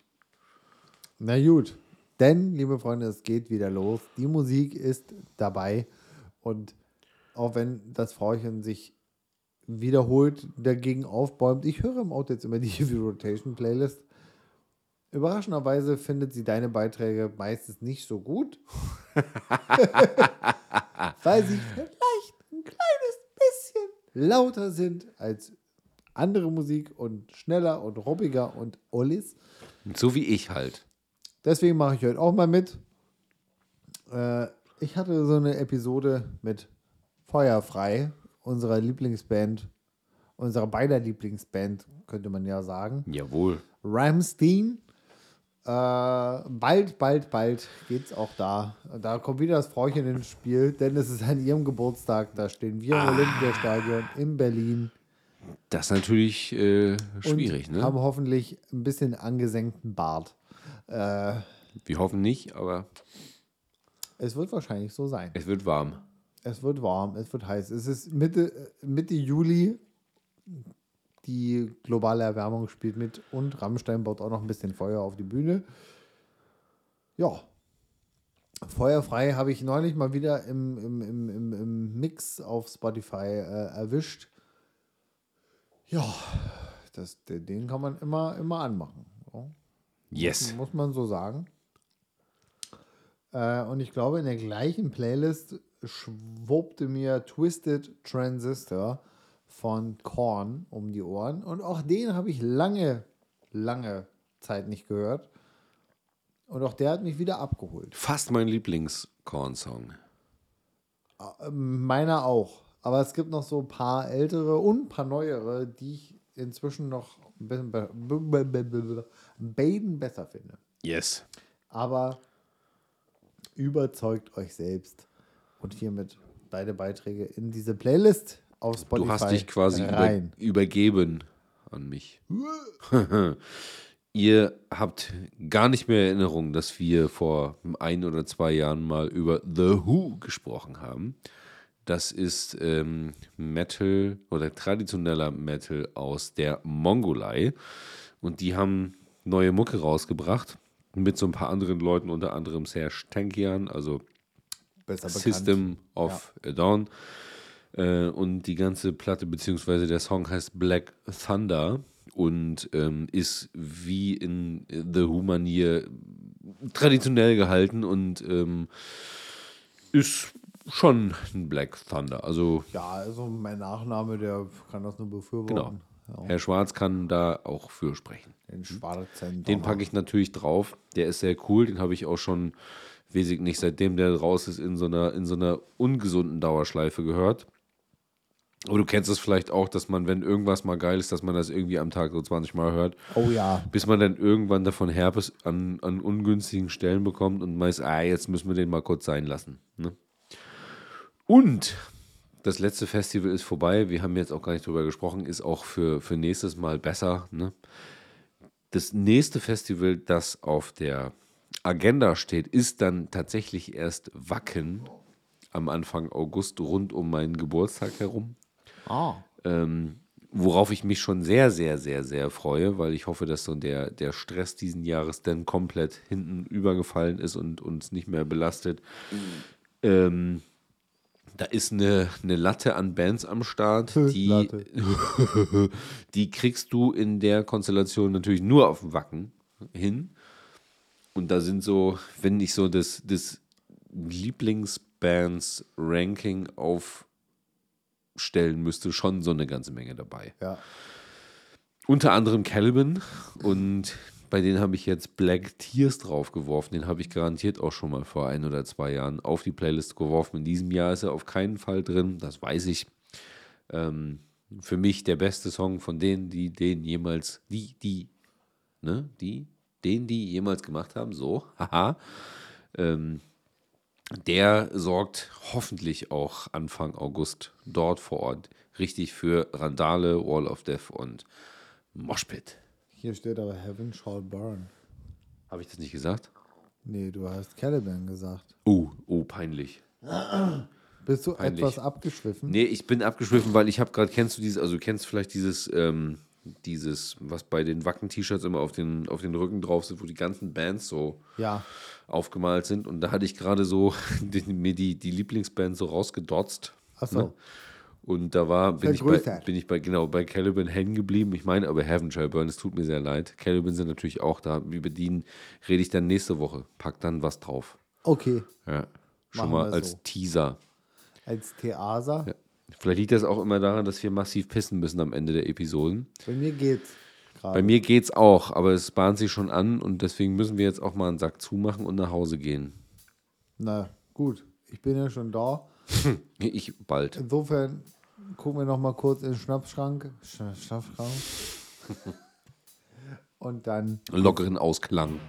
Na gut, denn, liebe Freunde, es geht wieder los. Die Musik ist dabei und auch wenn das Frauchen sich wiederholt dagegen aufbäumt, ich höre im Auto jetzt immer die Heavy Rotation Playlist. Überraschenderweise findet sie deine Beiträge meistens nicht so gut. Weil sie vielleicht ein kleines bisschen lauter sind als andere Musik und schneller und ruppiger und Ollis. So wie ich halt. Deswegen mache ich heute auch mal mit. Äh, ich hatte so eine Episode mit Feuerfrei, unserer Lieblingsband, unserer beider Lieblingsband, könnte man ja sagen. Jawohl. Ramstein. Äh, bald, bald, bald geht's auch da. Da kommt wieder das Frauchen ins Spiel, denn es ist an ihrem Geburtstag. Da stehen wir im Olympiastadion in Berlin. Das ist natürlich äh, schwierig, und ne? haben hoffentlich ein bisschen angesenkten Bart. Äh, Wir hoffen nicht, aber es wird wahrscheinlich so sein. es wird warm. Es wird warm, es wird heiß. Es ist Mitte, Mitte Juli. Die globale Erwärmung spielt mit und Rammstein baut auch noch ein bisschen Feuer auf die Bühne. Ja. Feuerfrei habe ich neulich mal wieder im, im, im, im, im Mix auf Spotify äh, erwischt. Ja, das, den kann man immer, immer anmachen. So. Yes. Muss man so sagen. Äh, und ich glaube, in der gleichen Playlist schwuppte mir Twisted Transistor von Korn um die Ohren. Und auch den habe ich lange, lange Zeit nicht gehört. Und auch der hat mich wieder abgeholt. Fast mein Lieblings-Korn-Song. Äh, Meiner auch. Aber es gibt noch so ein paar ältere und ein paar neuere, die ich inzwischen noch ein bisschen be Baden besser finde. Yes. Aber überzeugt euch selbst und hiermit beide Beiträge in diese Playlist auf Spotify Du hast dich quasi über, rein. übergeben an mich. Ihr habt gar nicht mehr Erinnerung, dass wir vor ein oder zwei Jahren mal über The Who gesprochen haben. Das ist ähm, Metal oder traditioneller Metal aus der Mongolei. Und die haben neue Mucke rausgebracht mit so ein paar anderen Leuten, unter anderem Serge Tankian, also Besser bekannt. System of a Dawn. Äh, und die ganze Platte, beziehungsweise der Song heißt Black Thunder und ähm, ist wie in The Who-Manier traditionell gehalten und ähm, ist schon ein Black Thunder. Also Ja, also mein Nachname, der kann das nur genau. befürworten. Ja, Herr Schwarz kann da auch für sprechen. den schwarzen Den packe ich natürlich drauf. Der ist sehr cool. Den habe ich auch schon, weiß ich nicht, seitdem der raus ist, in so einer, in so einer ungesunden Dauerschleife gehört. Aber du kennst es vielleicht auch, dass man, wenn irgendwas mal geil ist, dass man das irgendwie am Tag so 20 Mal hört, Oh ja. bis man dann irgendwann davon Herpes an, an ungünstigen Stellen bekommt und meist, ah, jetzt müssen wir den mal kurz sein lassen. Ne? Und das letzte Festival ist vorbei. Wir haben jetzt auch gar nicht drüber gesprochen, ist auch für, für nächstes Mal besser. Ne? Das nächste Festival, das auf der Agenda steht, ist dann tatsächlich erst Wacken am Anfang August rund um meinen Geburtstag herum. Ah. Ähm, worauf ich mich schon sehr, sehr, sehr, sehr freue, weil ich hoffe, dass so der, der Stress diesen Jahres dann komplett hinten übergefallen ist und uns nicht mehr belastet. Ähm, da ist eine, eine Latte an Bands am Start, die, die kriegst du in der Konstellation natürlich nur auf dem Wacken hin. Und da sind so, wenn ich so das, das Lieblingsbands-Ranking aufstellen müsste, schon so eine ganze Menge dabei. Ja. Unter anderem Caliban und bei denen habe ich jetzt Black Tears draufgeworfen. Den habe ich garantiert auch schon mal vor ein oder zwei Jahren auf die Playlist geworfen. In diesem Jahr ist er auf keinen Fall drin, das weiß ich. Ähm, für mich der beste Song von denen, die den jemals, die, die, ne, die, den, die jemals gemacht haben, so, haha. Ähm, der sorgt hoffentlich auch Anfang August dort vor Ort richtig für Randale, Wall of Death und Moshpit. Hier steht aber Heaven Shall Burn. Habe ich das nicht gesagt? Nee, du hast Caliban gesagt. Oh, oh, peinlich. Bist du Peinlich. etwas abgeschwiffen? Nee, ich bin abgeschwiffen, weil ich habe gerade, kennst du dieses, also du kennst vielleicht dieses, ähm, dieses, was bei den Wacken-T-Shirts immer auf den, auf den Rücken drauf sind, wo die ganzen Bands so Ja. aufgemalt sind. Und da hatte ich gerade so die, mir die, die Lieblingsband so rausgedotzt. Ach so. Ne? Und da war, bin ich, bei, bin ich bei, genau, bei Caliban hängen geblieben. Ich meine aber Heaven Shall Burn, es tut mir sehr leid. Caliban sind natürlich auch da. Über die rede ich dann nächste Woche. Pack dann was drauf. Okay. Ja. Schon Machen mal als so. Teaser. Als Theaser. Ja. Vielleicht liegt das auch immer daran, dass wir massiv pissen müssen am Ende der Episoden. Bei mir geht's gerade. Bei mir geht's auch, aber es bahnt sich schon an und deswegen müssen wir jetzt auch mal einen Sack zumachen und nach Hause gehen. Na gut, ich bin ja schon da. Ich bald. Insofern gucken wir noch mal kurz in den Schnappschrank. Sch Schnappschrank. und dann Lockeren Ausklang.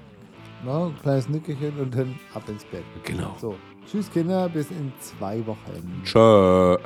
noch ein kleines Nickerchen und dann ab ins Bett. Genau. So, tschüss Kinder, bis in zwei Wochen. Tschö.